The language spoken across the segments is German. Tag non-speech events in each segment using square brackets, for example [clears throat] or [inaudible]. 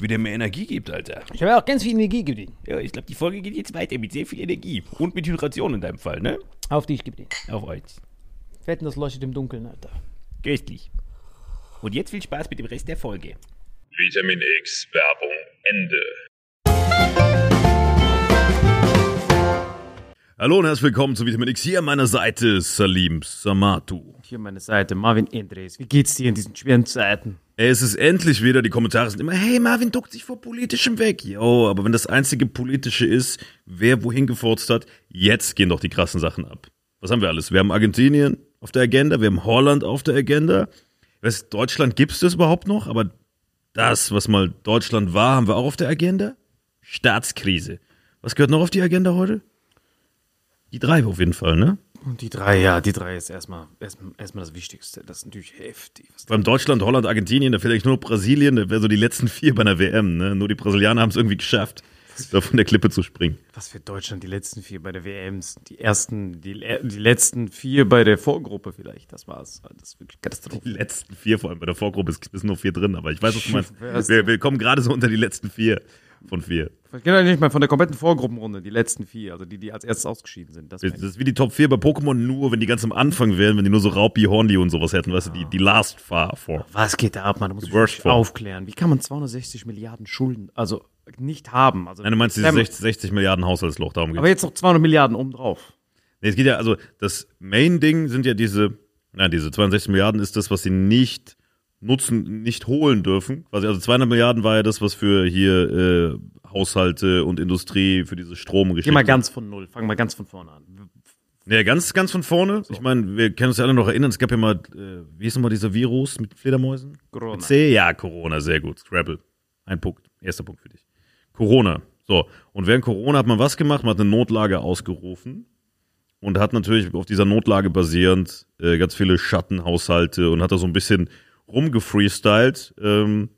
wie der mir Energie gibt, Alter. Ich habe auch ganz viel Energie gegeben. Ja, ich glaube, die Folge geht jetzt weiter mit sehr viel Energie. Und mit Hydration in deinem Fall, ne? Auf dich, gib den. Auf euch. Wetten, das leuchtet im Dunkeln, Alter. Köstlich. Und jetzt viel Spaß mit dem Rest der Folge. Vitamin X Werbung Ende. Hallo und herzlich willkommen zu Vitamin X. Hier an meiner Seite Salim Samatu. Hier an meiner Seite Marvin Endres. Wie geht's dir in diesen schweren Zeiten? Es ist endlich wieder, die Kommentare sind immer, hey, Marvin duckt sich vor Politischem weg. Jo, aber wenn das einzige Politische ist, wer wohin gefurzt hat, jetzt gehen doch die krassen Sachen ab. Was haben wir alles? Wir haben Argentinien auf der Agenda, wir haben Holland auf der Agenda. Weißt, Deutschland gibt es das überhaupt noch, aber das, was mal Deutschland war, haben wir auch auf der Agenda. Staatskrise. Was gehört noch auf die Agenda heute? Die drei auf jeden Fall, ne? Und die drei, ja, die drei ist erstmal erstmal erstmal das Wichtigste. Das ist natürlich heftig. Beim Deutschland, Holland, Argentinien, da vielleicht nur noch Brasilien, da wäre so die letzten vier bei einer WM. Ne? Nur die Brasilianer haben es irgendwie geschafft, da von der Klippe zu springen. Was für Deutschland die letzten vier bei der WMs, die ersten, die, die letzten vier bei der Vorgruppe vielleicht, das war's. Das ist wirklich Die Katastrophe. letzten vier, vor allem bei der Vorgruppe, ist, ist nur vier drin, aber ich weiß, was du meinst. Wir, wir kommen gerade so unter die letzten vier von vier. Ich kenne nicht mal von der kompletten Vorgruppenrunde, die letzten vier, also die, die als erstes ausgeschieden sind. Das Das ist wie die Top 4 bei Pokémon, nur wenn die ganz am Anfang wären, wenn die nur so Raupi, Hornli und sowas hätten, weißt du, die, die Last Far Four. Was geht da ab, man? Da muss ich Worst wirklich Form. aufklären. Wie kann man 260 Milliarden Schulden, also nicht haben? Also, Nein, du meinst dieses Ähm, 60, 60 Milliarden Haushaltsloch, darum Aber geht's. jetzt noch 200 Milliarden obendrauf. Nee, es geht ja, also das Main-Ding sind ja diese, na, diese 62 Milliarden ist das, was sie nicht nutzen, nicht holen dürfen. Quasi, also 200 Milliarden war ja das, was für hier äh, Haushalte und Industrie, für diese Geh Stromgeschichte. mal ganz von null, fang mal ganz von vorne an. Ja, ganz, ganz von vorne. Ich meine, wir können uns ja alle noch erinnern, es gab ja mal, äh, wie hieß nochmal dieser Virus mit Fledermäusen? Corona. Mit C? Ja, Corona, sehr gut. Scrabble. Ein Punkt. Erster Punkt für dich. Corona. So. Und während Corona hat man was gemacht? Man hat eine Notlage ausgerufen und hat natürlich auf dieser Notlage basierend äh, ganz viele Schattenhaushalte und hat da so ein bisschen rumgefreestylt. Ähm,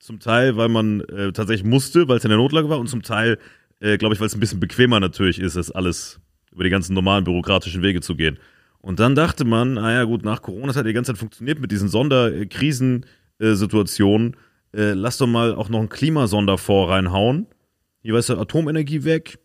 zum Teil, weil man äh, tatsächlich musste, weil es in der Notlage war und zum Teil, äh, glaube ich, weil es ein bisschen bequemer natürlich ist, das alles über die ganzen normalen bürokratischen Wege zu gehen. Und dann dachte man, naja gut, nach Corona, das hat die ganze Zeit funktioniert mit diesen Sonderkrisensituationen, äh, lass doch mal auch noch einen Klimasonderfonds reinhauen. Hier weißt du, Atomenergie weg,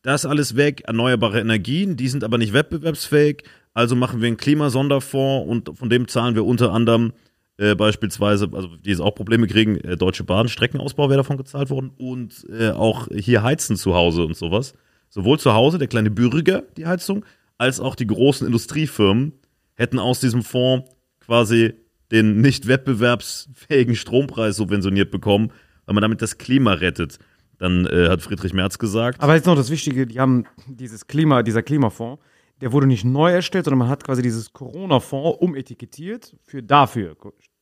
das alles weg, erneuerbare Energien, die sind aber nicht wettbewerbsfähig, also machen wir einen Klimasonderfonds und von dem zahlen wir unter anderem äh, beispielsweise, also die jetzt auch Probleme kriegen, äh, Deutsche Bahn, Streckenausbau wäre davon gezahlt worden und äh, auch hier Heizen zu Hause und sowas. Sowohl zu Hause, der kleine Bürger, die Heizung, als auch die großen Industriefirmen hätten aus diesem Fonds quasi den nicht wettbewerbsfähigen Strompreis subventioniert bekommen, weil man damit das Klima rettet. Dann äh, hat Friedrich Merz gesagt, Aber jetzt noch das Wichtige, die haben dieses Klima, dieser Klimafonds, der wurde nicht neu erstellt, sondern man hat quasi dieses Corona-Fonds umetikettiert für dafür.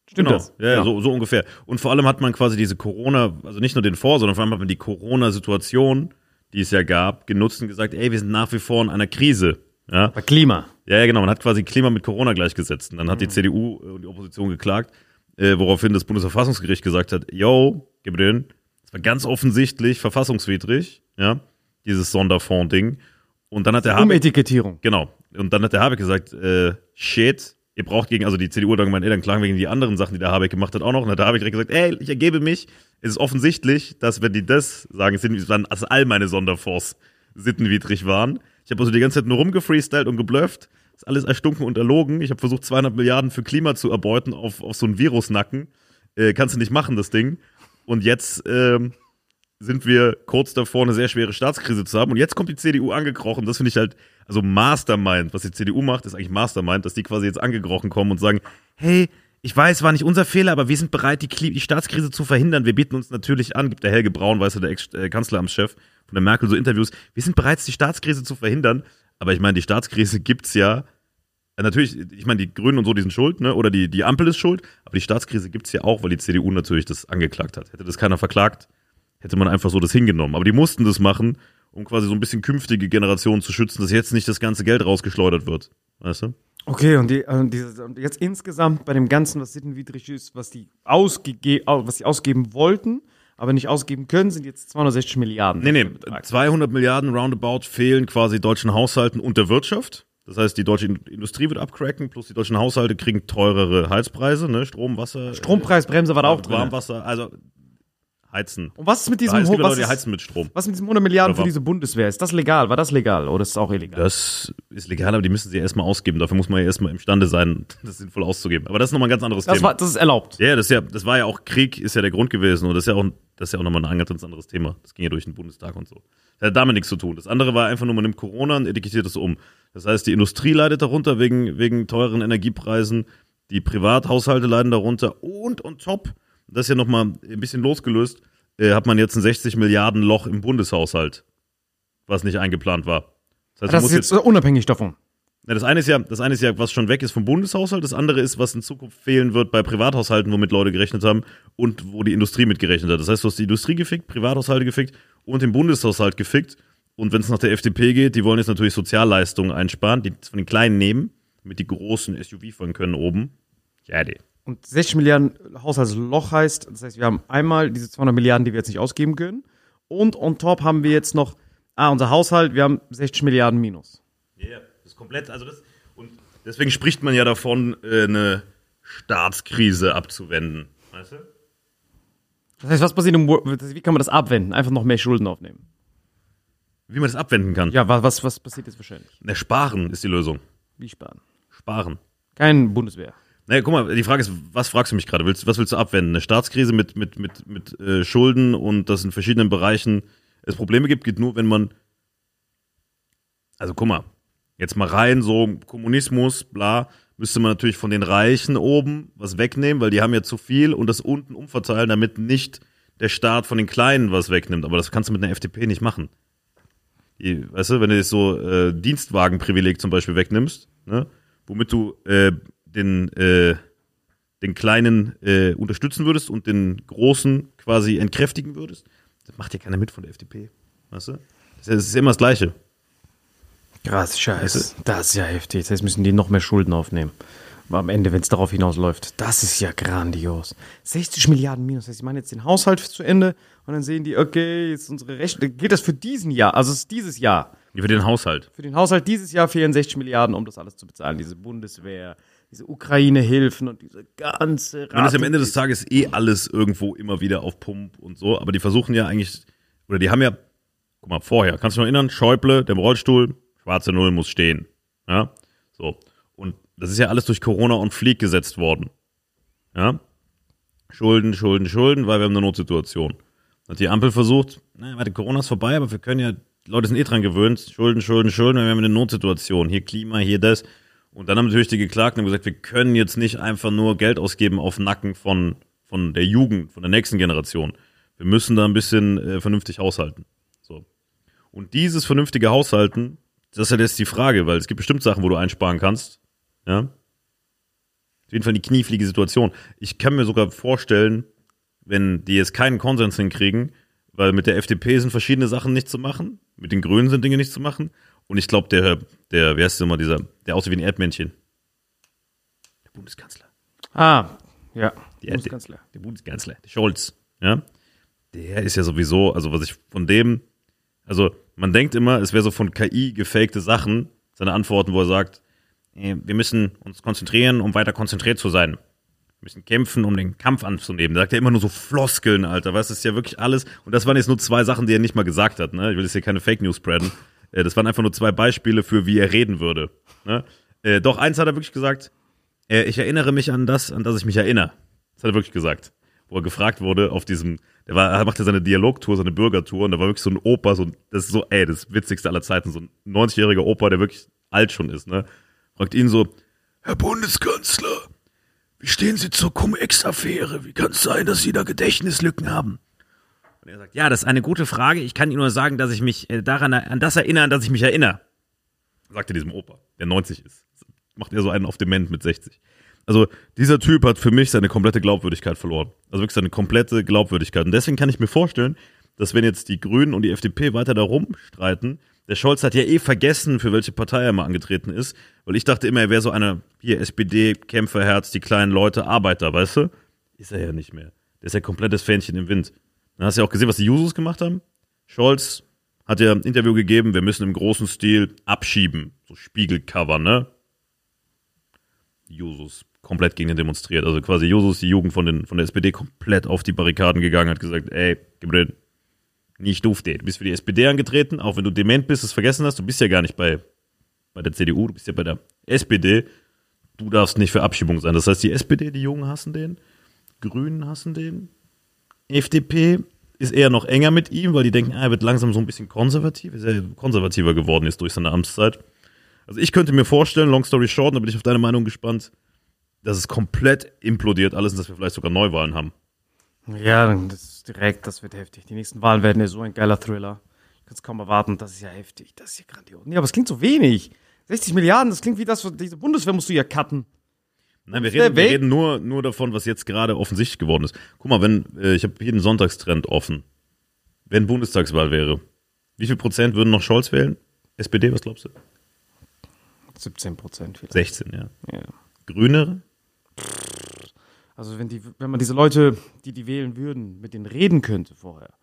Stimmt Genau, das? ja, ja. So, so ungefähr. Und vor allem hat man quasi diese Corona, also nicht nur den Fonds, sondern vor allem hat man die Corona-Situation, die es ja gab, genutzt und gesagt, ey, wir sind nach wie vor in einer Krise. Ja, Bei Klima. ja, ja genau. Man hat quasi Klima mit Corona gleichgesetzt. Und dann hat die CDU und die Opposition geklagt, äh, woraufhin das Bundesverfassungsgericht gesagt hat, yo, gib mir den. Das war ganz offensichtlich verfassungswidrig, ja, dieses Sonderfonds-Ding. Und dann hat der Habeck Umetikettierung. Genau. Und dann hat der Habeck gesagt, äh, shit, ihr braucht gegen, also die CDU hat dann gemeint, ey, dann klagen wir gegen die anderen Sachen, die der Habeck gemacht hat, auch noch. Und hat der Habeck direkt gesagt, ey, ich ergebe mich. Es ist offensichtlich, dass wenn die das sagen, es sind dann also all meine Sonderfonds sittenwidrig waren. Ich habe also die ganze Zeit nur rumgefreestylt und geblufft. Ist alles erstunken und erlogen. Ich habe versucht, 200 Milliarden für Klima zu erbeuten auf, auf so einen Virusnacken. Äh, kannst du nicht machen, das Ding. Und jetzt ähm, sind wir kurz davor, eine sehr schwere Staatskrise zu haben. Und jetzt kommt die CDU angekrochen. Das finde ich halt, also Mastermind. Was die CDU macht, ist eigentlich Mastermind, dass die quasi jetzt angekrochen kommen und sagen, hey, ich weiß, war nicht unser Fehler, aber wir sind bereit, die, die Staatskrise zu verhindern. Wir bieten uns natürlich an, gibt der Helge Braun, weißt du, der Ex-Kanzleramtschef von der Merkel, so Interviews. Wir sind bereit, die Staatskrise zu verhindern. Aber ich meine, die Staatskrise gibt's ja äh, Natürlich, ich meine, die Grünen und so, die sind schuld, ne? Oder die, die Ampel ist schuld, aber die Staatskrise gibt's ja auch, weil die CDU natürlich das angeklagt hat. Hätte das keiner verklagt, hätte man einfach so das hingenommen. Aber die mussten das machen, um quasi so ein bisschen künftige Generationen zu schützen, dass jetzt nicht das ganze Geld rausgeschleudert wird. Weißt du? Okay, und die, äh, diese, und jetzt insgesamt bei dem Ganzen, was sittenwidrig ist, was die, ausgege au- was die ausgeben wollten, aber nicht ausgeben können, sind jetzt 260 Milliarden. Nee, nee, Der Betrag. 200 Milliarden roundabout fehlen quasi deutschen Haushalten und der Wirtschaft. Das heißt, die deutsche In- Industrie wird abcracken, plus die deutschen Haushalte kriegen teurere Heizpreise, ne? Strom, Wasser, Strompreisbremse war da auch äh, drin. Warmwasser, also heizen. Und was ist mit Es diesem gibt Ho- was ist, heizen mit Strom. was mit diesen 100 Milliarden für diese Bundeswehr? Ist das legal? War das legal oder ist es auch illegal? Das ist legal, aber die müssen sie erstmal ausgeben. Dafür muss man ja erstmal imstande sein, [laughs] das sinnvoll auszugeben. Aber das ist nochmal ein ganz anderes Das, Thema. war, das ist erlaubt. ja, das ist ja, das war ja auch Krieg, ist ja der Grund gewesen. Und das ist ja auch, das ist ja auch nochmal ein ganz anderes Thema. Das ging ja durch den Bundestag und so. Das hat damit nichts zu tun. Das andere war einfach nur, man nimmt Corona und etikettiert es um. Das heißt, die Industrie leidet darunter wegen, wegen teuren Energiepreisen. Die Privathaushalte leiden darunter. Und on top, das ist ja nochmal ein bisschen losgelöst, äh, hat man jetzt ein 60 Milliarden Loch im Bundeshaushalt, was nicht eingeplant war. Das heißt, Das ist musst jetzt unabhängig davon. ja, das eine ist ja, das eine ist ja, was schon weg ist vom Bundeshaushalt. Das andere ist, was in Zukunft fehlen wird bei Privathaushalten, womit Leute gerechnet haben und wo die Industrie mit gerechnet hat. Das heißt, du hast die Industrie gefickt, Privathaushalte gefickt und den Bundeshaushalt gefickt. Und wenn es nach der FDP geht, die wollen jetzt natürlich Sozialleistungen einsparen, die von den Kleinen nehmen, damit die großen SUV fahren können oben. Ja, die. Und 60 Milliarden Haushaltsloch heißt, das heißt, wir haben einmal diese 200 Milliarden, die wir jetzt nicht ausgeben können. Und on top haben wir jetzt noch, ah, unser Haushalt, wir haben 60 Milliarden minus. Ja, das ist komplett, also das, und deswegen spricht man ja davon, äh, eine Staatskrise abzuwenden. Weißt du? Das heißt, was passiert im, wie kann man das abwenden? Einfach noch mehr Schulden aufnehmen. Wie man das abwenden kann. Ja, wa- was, was passiert jetzt wahrscheinlich? Na, sparen ist die Lösung. Wie sparen? Sparen. Kein Bundeswehr. Naja, guck mal, die Frage ist, was fragst du mich gerade? Willst, was willst du abwenden? Eine Staatskrise mit, mit, mit, mit äh, Schulden und dass in verschiedenen Bereichen es Probleme gibt, geht nur, wenn man. Also guck mal, jetzt mal rein, so Kommunismus, bla, müsste man natürlich von den Reichen oben was wegnehmen, weil die haben ja zu viel und das unten umverteilen, damit nicht der Staat von den Kleinen was wegnimmt. Aber das kannst du mit einer FDP nicht machen. Die, weißt du, wenn du jetzt so äh, Dienstwagenprivileg zum Beispiel wegnimmst, ne, womit du äh, den, äh, den Kleinen äh, unterstützen würdest und den Großen quasi entkräftigen würdest, das macht ja keiner mit von der FDP. Weißt du? Das ist, immer das Gleiche. Krass, scheiße. Das ist ja heftig. Das heißt, müssen die noch mehr Schulden aufnehmen. Aber am Ende, wenn es darauf hinausläuft, das ist ja grandios. 60 Milliarden minus. Das heißt, ich meine jetzt den Haushalt zu Ende und dann sehen die, okay, jetzt unsere Rechnung. Geht das für diesen Jahr? Also es ist dieses Jahr. Für den Haushalt. Für den Haushalt dieses Jahr fehlen 60 Milliarden, um das alles zu bezahlen. Diese Bundeswehr, diese Ukraine-Hilfen und diese ganze meine, das ist am Rate- Ende des Tages eh alles irgendwo immer wieder auf Pump und so, aber die versuchen ja eigentlich, oder die haben ja, guck mal, vorher, kannst du dich noch erinnern, Schäuble, der Rollstuhl, schwarze Null muss stehen. Ja, so. Und das ist ja alles durch Corona und Flieg gesetzt worden. Ja, Schulden, Schulden, Schulden, weil wir haben eine Notsituation. Hat die Ampel versucht, naja, warte, Corona ist vorbei, aber wir können ja, die Leute sind eh dran gewöhnt, Schulden, Schulden, Schulden, wir haben eine Notsituation, hier Klima, hier das. Und dann haben natürlich die Geklagten gesagt, wir können jetzt nicht einfach nur Geld ausgeben auf Nacken von, von der Jugend, von der nächsten Generation. Wir müssen da ein bisschen äh, vernünftig haushalten. So. Und dieses vernünftige Haushalten, das ist ja jetzt die Frage, weil es gibt bestimmt Sachen, wo du einsparen kannst. Ja. Auf jeden Fall die knieflige Situation. Ich kann mir sogar vorstellen, wenn die jetzt keinen Konsens hinkriegen, weil mit der FDP sind verschiedene Sachen nicht zu machen, mit den Grünen sind Dinge nicht zu machen. Und ich glaube, der, der, wie heißt der immer, dieser, der aussieht wie ein Erdmännchen. Der Bundeskanzler. Ah, ja. Die Bundeskanzler. Der, der Bundeskanzler, der Scholz, ja. Der ist ja sowieso, also was ich von dem, also man denkt immer, es wäre so von KI gefakte Sachen, seine Antworten, wo er sagt, äh, wir müssen uns konzentrieren, um weiter konzentriert zu sein. Wir müssen kämpfen, um den Kampf anzunehmen. Da sagt er immer nur so Floskeln, Alter. Weißt du, das ist ja wirklich alles. Und das waren jetzt nur zwei Sachen, die er nicht mal gesagt hat. Ne? Ich will jetzt hier keine Fake News spreaden. Äh, Das waren einfach nur zwei Beispiele für, wie er reden würde. Ne? Äh, Doch, eins hat er wirklich gesagt. Äh, Ich erinnere mich an das, an das ich mich erinnere. Das hat er wirklich gesagt. Wo er gefragt wurde auf diesem, der war, er machte seine Dialogtour, seine Bürgertour und da war wirklich so ein Opa, so ein, das ist so, ey, das witzigste aller Zeiten, so ein 90-jähriger Opa, der wirklich alt schon ist, ne? Fragt ihn so, Herr Bundeskanzler, wie stehen Sie zur Cum-Ex-Affäre? Wie kann es sein, dass Sie da Gedächtnislücken haben? Und er sagt, ja, das ist eine gute Frage. Ich kann Ihnen nur sagen, dass ich mich äh, daran, an das erinnere, an das ich mich erinnere. Sagte diesem Opa, der 90 ist. Macht er so einen auf Dement mit 60. Also dieser Typ hat für mich seine komplette Glaubwürdigkeit verloren. Also wirklich seine komplette Glaubwürdigkeit. Und deswegen kann ich mir vorstellen, dass wenn jetzt die Grünen und die FDP weiter da rumstreiten, der Scholz hat ja eh vergessen, für welche Partei er mal angetreten ist, weil ich dachte immer, er wäre so einer, hier SPD, Kämpferherz, die kleinen Leute, Arbeiter, weißt du? Ist er ja nicht mehr. Der ist ja komplettes Fähnchen im Wind. Dann hast du ja auch gesehen, was die Jusos gemacht haben. Scholz hat ja ein Interview gegeben, wir müssen im großen Stil abschieben. So Spiegelcover, ne? Jusos komplett gegen den demonstriert. Also quasi Jusos, die Jugend von, den, von der SPD, komplett auf die Barrikaden gegangen, hat gesagt, ey, gib mir den, nicht doof, du bist für die SPD angetreten, auch wenn du dement bist, es vergessen hast, du bist ja gar nicht bei, bei der CDU, du bist ja bei der SPD. Du darfst nicht für Abschiebung sein. Das heißt, die SPD, die Jungen hassen den, Grünen hassen den, FDP ist eher noch enger mit ihm, weil die denken, ah, er wird langsam so ein bisschen konservativ, ist ja konservativer geworden jetzt durch seine Amtszeit. Also ich könnte mir vorstellen, long story short, da bin ich auf deine Meinung gespannt, dass es komplett implodiert alles und dass wir vielleicht sogar Neuwahlen haben. Ja, das ist direkt, das wird heftig. Die nächsten Wahlen werden ja so ein geiler Thriller. Ich kann es kaum erwarten, das ist ja heftig, das ist ja grandios. Nee, aber es klingt so wenig. 60 Milliarden, das klingt wie das, diese Bundeswehr musst du ja cutten. Nein, wir reden, wir reden nur, nur davon, was jetzt gerade offensichtlich geworden ist. Guck mal, wenn, äh, ich habe einen Sonntagstrend offen. Wenn Bundestagswahl wäre, Wie viel Prozent würden noch Scholz wählen? SPD, was glaubst du? 17 Prozent vielleicht. 16, ja. Ja. Grüne? Also wenn, die, wenn man diese Leute, die die wählen würden, mit denen reden könnte vorher,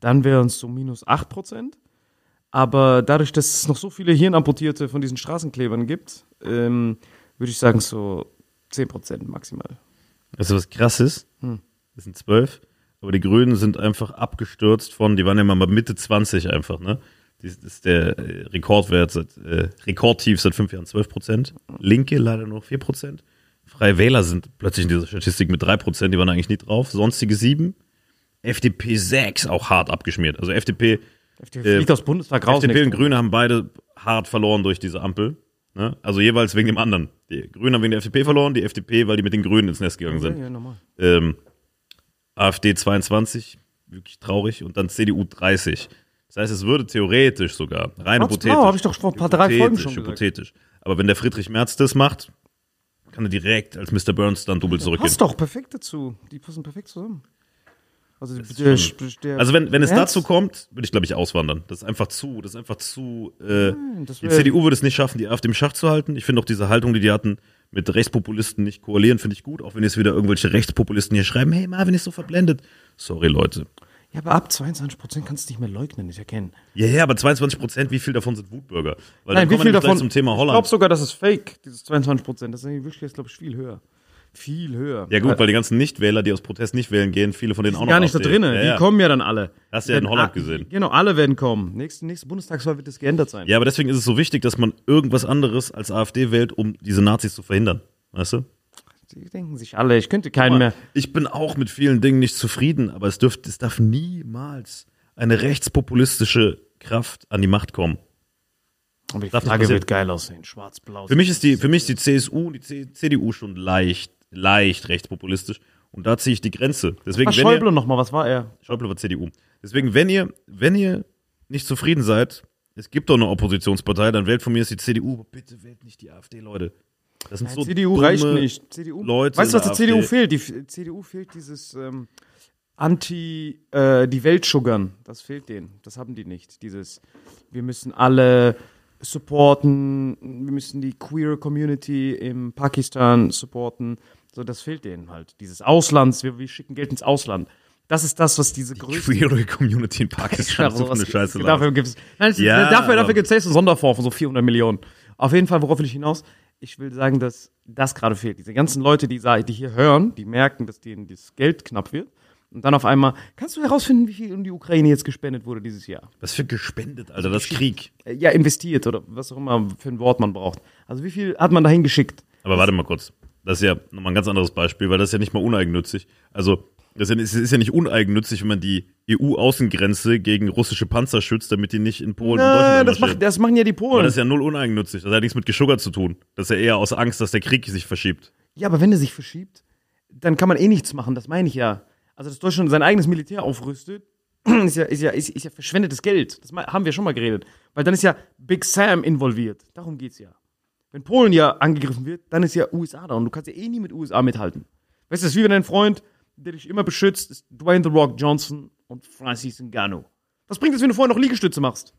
dann wären es so minus 8 Prozent. Aber dadurch, dass es noch so viele Hirnamputierte von diesen Straßenklebern gibt, ähm, würde ich sagen so 10 Prozent maximal. Weißt du, was krass ist? Hm. Das sind zwölf. Aber die Grünen sind einfach abgestürzt von, die waren ja mal Mitte 20 einfach, ne? Das ist der äh, Rekordwert seit, äh, Rekordtief seit fünf Jahren 12 Prozent. Linke leider nur noch 4 Prozent. Freie Wähler sind plötzlich in dieser Statistik mit 3 Prozent, die waren eigentlich nie drauf. Sonstige 7. FDP 6, auch hart abgeschmiert. Also FDP, FDP Äh, aus Bundestag raus. FDP und Grüne haben beide hart verloren durch diese Ampel. Ne? Also jeweils wegen dem anderen. Die Grünen haben wegen der FDP verloren, die FDP, weil die mit den Grünen ins Nest gegangen sind. Ja, ja, normal. Ähm, AfD 22, wirklich traurig, und dann CDU 30. Das heißt, es würde theoretisch sogar, rein Ganz hypothetisch. genau, hab ich doch vor ein paar drei Folgen schon gesagt. Hypothetisch. Aber wenn der Friedrich Merz das macht, kann er direkt als Mr. Burns dann double zurückgehen. Passt doch perfekt dazu. Die passen perfekt zusammen. Also, der, der, Also wenn, wenn es dazu kommt, würde ich glaube ich auswandern. Das ist einfach zu, das ist einfach zu. Äh, das die CDU würde es nicht schaffen, die AfD im Schach zu halten. Ich finde auch diese Haltung, die die hatten, mit Rechtspopulisten nicht koalieren, finde ich gut. Auch wenn jetzt wieder irgendwelche Rechtspopulisten hier schreiben, hey Marvin ist so verblendet. Sorry Leute. Ja, aber ab 22 Prozent kannst du nicht mehr leugnen, ich erkenne. Ja, ja, aber 22 Prozent, wie viel davon sind Wutbürger? Weil Nein, dann wie kommen viel davon? gleich zum Thema Ich glaube Holland. sogar, das ist fake, dieses 22 Prozent. Das ist wirklich, glaube ich, viel höher. Viel höher. Ja gut, weil die ganzen Nichtwähler, die aus Protest nicht wählen gehen, viele von denen auch noch gar nicht da drinnen. Ja, Die ja. kommen ja dann alle. Hast du ja in Holland gesehen. Genau, alle werden kommen. Nächste, nächste Bundestagswahl wird das geändert sein. Ja, aber deswegen ist es so wichtig, dass man irgendwas anderes als AfD wählt, um diese Nazis zu verhindern. Weißt du? Die denken sich alle, ich könnte keinen mehr. Ich bin auch mit vielen Dingen nicht zufrieden, aber es, dürft, es darf niemals eine rechtspopulistische Kraft an die Macht kommen. Aber die Flagge passieren. wird geil aussehen. Schwarz-blau. Für mich ist die, für mich ist die CSU und die C CDU schon leicht, leicht rechtspopulistisch. Und da ziehe ich die Grenze. Deswegen, Was wenn Schäuble nochmal, was war er? Schäuble war CDU. Deswegen, wenn ihr, wenn ihr nicht zufrieden seid, es gibt doch eine Oppositionspartei, dann wählt von mir ist die CDU. Aber bitte wählt nicht die AfD, Leute. Das sind so CDU dumme reicht nicht. CDU. Leute weißt du, was der der CDU fehlt? Die CDU fehlt dieses ähm, Anti, äh, die Welt schuggern. Das fehlt denen. Das haben die nicht. Dieses, wir müssen alle supporten, wir müssen die queer Community im Pakistan supporten. So, das fehlt denen halt. Dieses Auslands, wir, wir schicken Geld ins Ausland. Das ist das, was diese größte Queere Community in Pakistan. [laughs] so eine Scheiße. Dafür gibt es Ja, dafür, dafür gibt's jetzt einen Sonderfonds von so 400 Millionen. Auf jeden Fall, worauf will ich hinaus? Ich will sagen, dass das gerade fehlt. Diese ganzen Leute, die, die hier hören, die merken, dass denen das Geld knapp wird. Und dann auf einmal, kannst du herausfinden, wie viel um die Ukraine jetzt gespendet wurde dieses Jahr? Was für gespendet, Alter, das ist Krieg. Ja, investiert oder was auch immer für ein Wort man braucht. Also wie viel hat man dahin geschickt? Aber warte mal kurz. Das ist ja nochmal ein ganz anderes Beispiel, weil das ist ja nicht mal uneigennützig. Also, das ist ja- es ist ja nicht uneigennützig, wenn man die EU-Außengrenze gegen russische Panzer schützt, damit die nicht in Polen und Äh, Deutschland das, macht, das machen ja die Aber Polen. das ist ja null uneigennützig. Das hat ja nichts mit Geschuggert zu tun. Das ist ja eher aus Angst, dass der Krieg sich verschiebt. Ja, aber wenn er sich verschiebt, dann kann man eh nichts machen, das meine ich ja. Also, dass Deutschland sein eigenes Militär aufrüstet, [clears throat] ist ja, ist ja, ist, ist ja verschwendetes Geld. Das haben wir schon mal geredet. Weil dann ist ja Big Sam involviert. Darum geht's ja. Wenn Polen ja angegriffen wird, dann ist ja USA da und du kannst ja eh nie mit USA mithalten. Weißt du, das ist wie wenn dein Freund, der dich immer beschützt, ist Dwayne The Rock Johnson und Francis Ngannou. Was bringt es, wenn du vorher noch Liegestütze machst?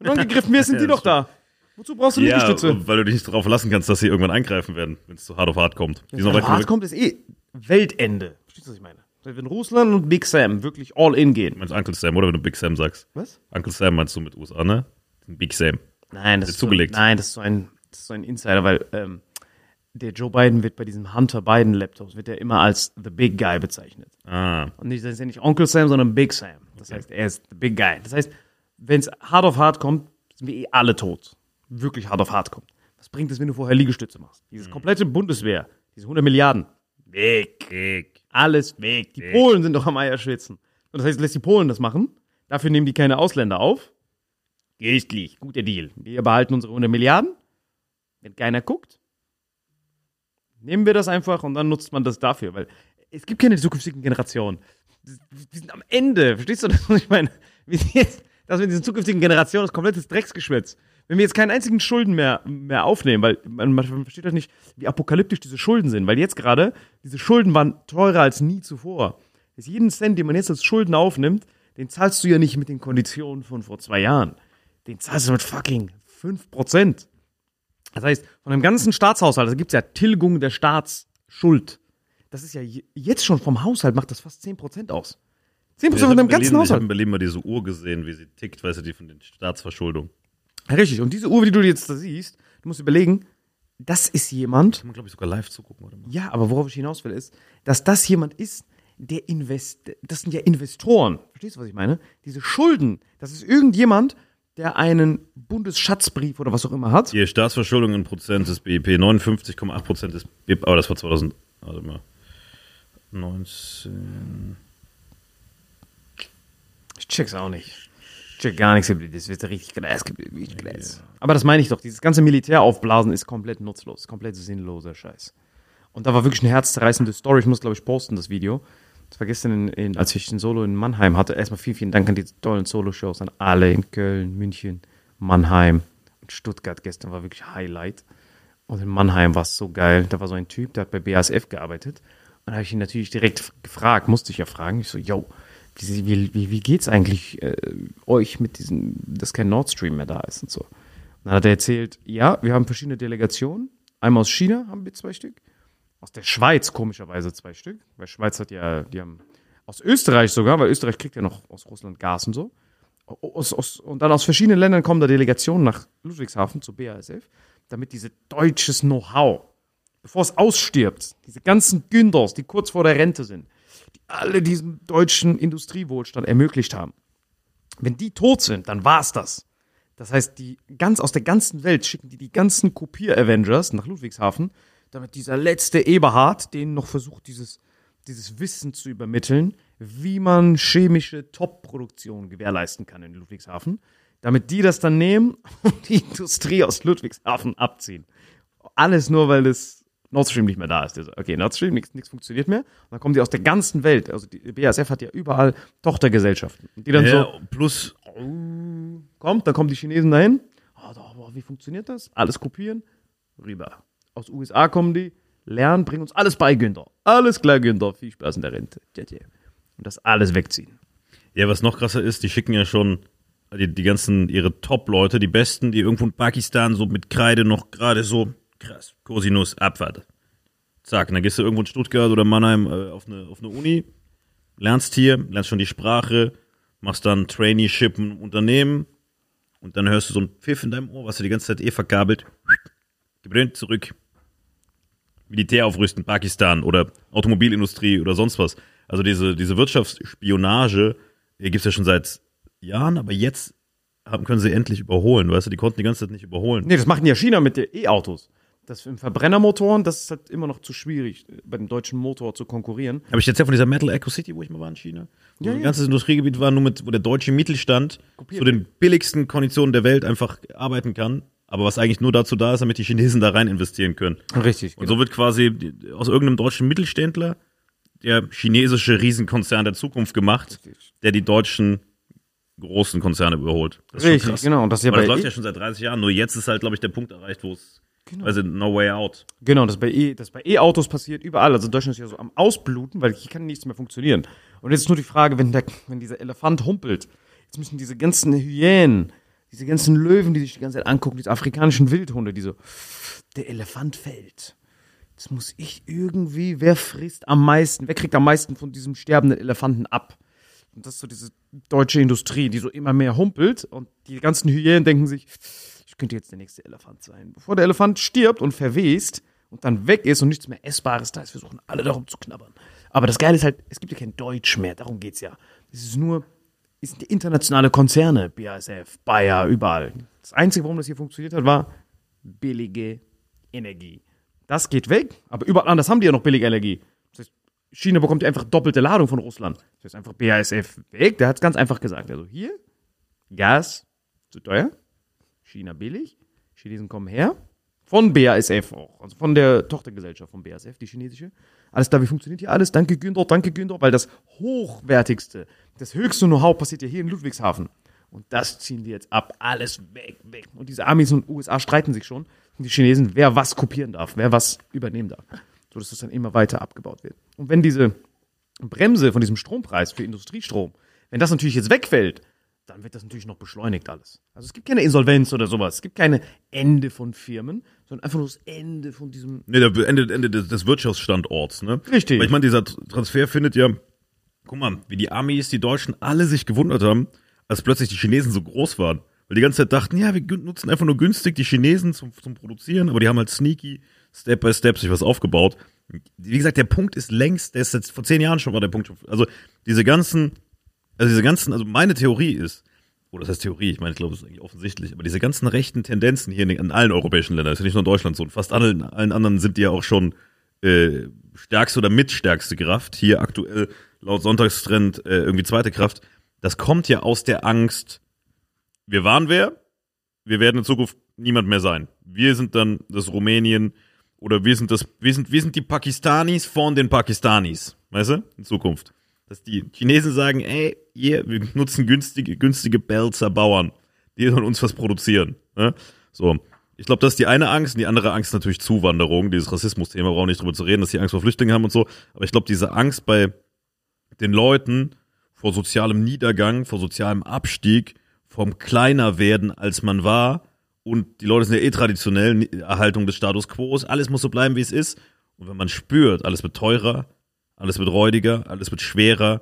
Wenn du angegriffen wirst, sind [laughs] Ja, die doch da. Wozu brauchst du Liegestütze? weil du dich nicht darauf verlassen kannst, dass sie irgendwann eingreifen werden, wenn es zu hart auf hart kommt. Wenn weit hart genug- kommt, ist eh Weltende. Verstehst du, was ich meine? Wenn Russland und Big Sam wirklich all in gehen. Du meinst Uncle Sam, oder wenn du Big Sam sagst? Was? Uncle Sam meinst du mit USA, ne? Big Sam. Nein, das ist so, zugelegt. nein, das ist so ein, das ist so ein Insider, weil ähm, der Joe Biden wird bei diesem Hunter Biden Laptops wird er immer als the Big Guy bezeichnet. Ah, Und nicht, das ist ja nicht Onkel Sam, sondern Big Sam. Das heißt, er ist the Big Guy. Das heißt, wenn es hart auf hart kommt, sind wir eh alle tot. Wirklich hart auf hart kommt. Was bringt es, wenn du vorher Liegestütze machst? Dieses komplette Bundeswehr, diese 100 Milliarden, weg. Krieg. Alles weg. Die Polen sind doch am Eierschwitzen. Und das heißt, lässt die Polen das machen. Dafür nehmen die keine Ausländer auf. Gerichtlich. Guter Deal. Wir behalten unsere 100 Milliarden. Wenn keiner guckt, nehmen wir das einfach und dann nutzt man das dafür. Weil es gibt keine zukünftigen Generationen. Wir sind am Ende. Verstehst du [laughs] das, ich meine? Wir sind jetzt, dass wir in diesen zukünftigen Generationen das komplettes Drecksgeschwätz. Wenn wir jetzt keinen einzigen Schulden mehr, mehr aufnehmen, weil man, man versteht das nicht, wie apokalyptisch diese Schulden sind, weil jetzt gerade, diese Schulden waren teurer als nie zuvor. Jetzt jeden Cent, den man jetzt als Schulden aufnimmt, den zahlst du ja nicht mit den Konditionen von vor zwei Jahren. Den zahlst du mit fucking 5%. Das heißt, von dem ganzen Staatshaushalt, da gibt es ja Tilgung der Staatsschuld. Das ist ja je- jetzt schon vom Haushalt, macht das fast 10% aus. 10% Ich von dem in Berlin- ganzen Ich habe Haushalt. in Berlin mal diese Uhr gesehen, wie sie tickt, weißt du, die von den Staatsverschuldung. Richtig. Und diese Uhr, die du jetzt da siehst, du musst überlegen, das ist jemand, Kann man, glaube ich, sogar live zugucken, oder? ja, aber worauf ich hinaus will, ist, dass das jemand ist, der invest, das sind ja Investoren. Verstehst du, was ich meine? Diese Schulden, das ist irgendjemand, der einen Bundesschatzbrief oder was auch immer hat. Die Staatsverschuldung in Prozent des BIP, 59,8 Prozent des BIP, aber das war 2000, warte mal, 19. Ich check's auch nicht. Ich check gar nichts. Das wird richtig Glas. richtig Glas. Aber das meine ich doch. Dieses ganze Militäraufblasen ist komplett nutzlos. Komplett sinnloser Scheiß. Und da war wirklich eine herzzerreißende Story. Ich muss, glaube ich, posten, das Video. Das war gestern, in, in, als ich den Solo in Mannheim hatte. Erstmal vielen, vielen Dank an die tollen Solo-Shows, an alle in Köln, München, Mannheim und Stuttgart. Gestern war wirklich Highlight. Und in Mannheim war es so geil. Da war so ein Typ, der hat bei BASF gearbeitet. Und da habe ich ihn natürlich direkt gefragt, musste ich ja fragen. Ich so, yo, wie, wie, wie, wie geht's eigentlich äh, euch mit diesem, dass kein Nord Stream mehr da ist und so. Und dann hat er erzählt, ja, wir haben verschiedene Delegationen. Einmal aus China haben wir zwei Stück. Aus der Schweiz komischerweise zwei Stück. Weil Schweiz hat ja, die haben aus Österreich sogar, weil Österreich kriegt ja noch aus Russland Gas und so. Aus, aus, und dann aus verschiedenen Ländern kommen da Delegationen nach Ludwigshafen zu BASF, damit diese deutsches Know-how, bevor es ausstirbt, diese ganzen Günders, die kurz vor der Rente sind, die alle diesen deutschen Industriewohlstand ermöglicht haben. Wenn die tot sind, dann war's das. Das heißt, die ganz aus der ganzen Welt schicken die die ganzen Kopier-Avengers nach Ludwigshafen, damit dieser letzte Eberhard denen noch versucht, dieses, dieses Wissen zu übermitteln, wie man chemische Top-Produktion gewährleisten kann in Ludwigshafen, damit die das dann nehmen [laughs] und die Industrie aus Ludwigshafen abziehen. Alles nur, weil das Nord Stream nicht mehr da ist. Okay, Nord Stream, nichts funktioniert mehr. Und dann kommen die aus der ganzen Welt. Also die BASF hat ja überall Tochtergesellschaften. Und die dann so, Ja, plus, kommt, dann kommen die Chinesen dahin. Ah, da, boah, wie funktioniert das? Alles kopieren, rüber. Aus USA kommen die, lernen, bringen uns alles bei, Günther. Alles klar, Günther. Viel Spaß in der Rente. Und das alles wegziehen. ja, was noch krasser ist, die schicken ja schon die, die ganzen, ihre Top-Leute, die Besten, die irgendwo in Pakistan so mit Kreide noch gerade so, krass, Cosinus, Abfahrt. Zack, dann gehst du irgendwo in Stuttgart oder Mannheim äh, auf, eine, auf eine Uni, lernst hier, lernst schon die Sprache, machst dann Traineeship im Unternehmen und dann hörst du so einen Pfiff in deinem Ohr, was du die ganze Zeit eh verkabelt, gebrannt zurück. Militär aufrüsten, Pakistan oder Automobilindustrie oder sonst was. Also diese, diese Wirtschaftsspionage gibt es ja schon seit Jahren, aber jetzt haben, können sie endlich überholen. Weißt du, die konnten die ganze Zeit nicht überholen. Nee, das machen ja China mit den E-Autos. Das im Verbrennermotoren, das ist halt immer noch zu schwierig, bei dem deutschen Motor zu konkurrieren. Habe ich jetzt ja von dieser Metal Echo City, wo ich mal war in China? Wo Ja, ein ja. ganzes Industriegebiet war, nur mit, wo der deutsche Mittelstand zu den billigsten Konditionen der Welt einfach arbeiten kann. Aber was eigentlich nur dazu da ist, damit die Chinesen da rein investieren können. Richtig. Und so wird quasi aus irgendeinem deutschen Mittelständler der chinesische Riesenkonzern der Zukunft gemacht, der die deutschen großen Konzerne überholt. Das ist schon Richtig, genau. Und das ist ja das läuft E- ja schon seit 30 Jahren. Nur jetzt ist halt, glaube ich, der Punkt erreicht, wo es, also no way out. Genau, das bei E, das bei E-Autos passiert überall. Also Deutschland ist ja so am Ausbluten, weil hier kann nichts mehr funktionieren. Und jetzt ist nur die Frage, wenn, der, wenn dieser Elefant humpelt, jetzt müssen diese ganzen Hyänen, diese ganzen Löwen, die sich die ganze Zeit angucken, diese afrikanischen Wildhunde, die so, der Elefant fällt. Jetzt muss ich irgendwie, wer frisst am meisten, wer kriegt am meisten von diesem sterbenden Elefanten ab? Und das ist so diese deutsche Industrie, die so immer mehr humpelt und die ganzen Hyänen denken sich, ich könnte jetzt der nächste Elefant sein. Bevor der Elefant stirbt und verwest und dann weg ist und nichts mehr Essbares da ist, versuchen alle darum zu knabbern. Aber das Geile ist halt, es gibt ja kein Deutsch mehr, darum geht's ja. Es ist nur, es sind die internationale Konzerne, BASF, Bayer, überall. Das Einzige, warum das hier funktioniert hat, war billige Energie. Das geht weg, aber überall anders haben die ja noch billige Energie. Das heißt, China bekommt ja einfach doppelte Ladung von Russland. Das heißt einfach BASF weg. Der hat es ganz einfach gesagt. Also hier, Gas zu teuer, China billig, Chinesen kommen her. Von BASF auch, also von der Tochtergesellschaft von BASF, die chinesische. Alles klar, wie funktioniert hier alles? Danke Günther, danke Günther, weil das hochwertigste, das höchste Know-how passiert ja hier in Ludwigshafen. Und das ziehen wir jetzt ab. Alles weg, weg. Und diese Amis und USA streiten sich schon. Die Chinesen, wer was kopieren darf, wer was übernehmen darf. So dass das dann immer weiter abgebaut wird. Und wenn diese Bremse von diesem Strompreis für Industriestrom, Wenn das natürlich jetzt wegfällt, dann wird das natürlich noch beschleunigt alles. Also es gibt keine Insolvenz oder sowas. Es gibt keine Ende von Firmen, sondern einfach nur das Ende von diesem. Nee, der Ende, Ende des, des Wirtschaftsstandorts, ne? Richtig. Weil ich meine, dieser Transfer findet ja, guck mal, wie die Amis, die Deutschen, alle sich gewundert haben, als plötzlich die Chinesen so groß waren. Weil die ganze Zeit dachten, ja, wir nutzen einfach nur günstig die Chinesen zum, zum Produzieren, aber die haben halt sneaky, Step by Step sich was aufgebaut. Wie gesagt, der Punkt ist längst, der ist jetzt vor zehn Jahren schon war der Punkt. Also diese ganzen, also diese ganzen, also meine Theorie ist, oder das heißt Theorie, ich meine, ich glaube, das ist eigentlich offensichtlich, aber diese ganzen rechten Tendenzen hier in, in allen europäischen Ländern, das ist ja nicht nur in Deutschland so, und fast allen, allen anderen sind die ja auch schon äh, stärkste oder mitstärkste Kraft, hier aktuell laut Sonntagstrend äh, irgendwie zweite Kraft, das kommt ja aus der Angst, wir waren wer, wir werden in Zukunft niemand mehr sein. Wir sind dann das Rumänien oder wir sind das, wir sind, wir sind die Pakistanis von den Pakistanis, weißt du, in Zukunft. Dass die Chinesen sagen, ey, ihr, wir nutzen günstige, günstige Belzer Bauern, die sollen uns was produzieren. Ne? So. Ich glaube, das ist die eine Angst und die andere Angst natürlich Zuwanderung, dieses Rassismus-Thema, brauchen nicht drüber zu reden, dass die Angst vor Flüchtlingen haben und so. Aber ich glaube, diese Angst bei den Leuten vor sozialem Niedergang, vor sozialem Abstieg, vom kleiner werden, als man war. Und die Leute sind ja eh traditionell, Erhaltung des Status Quo, alles muss so bleiben, wie es ist. Und wenn man spürt, alles wird teurer, alles wird räudiger, alles wird schwerer,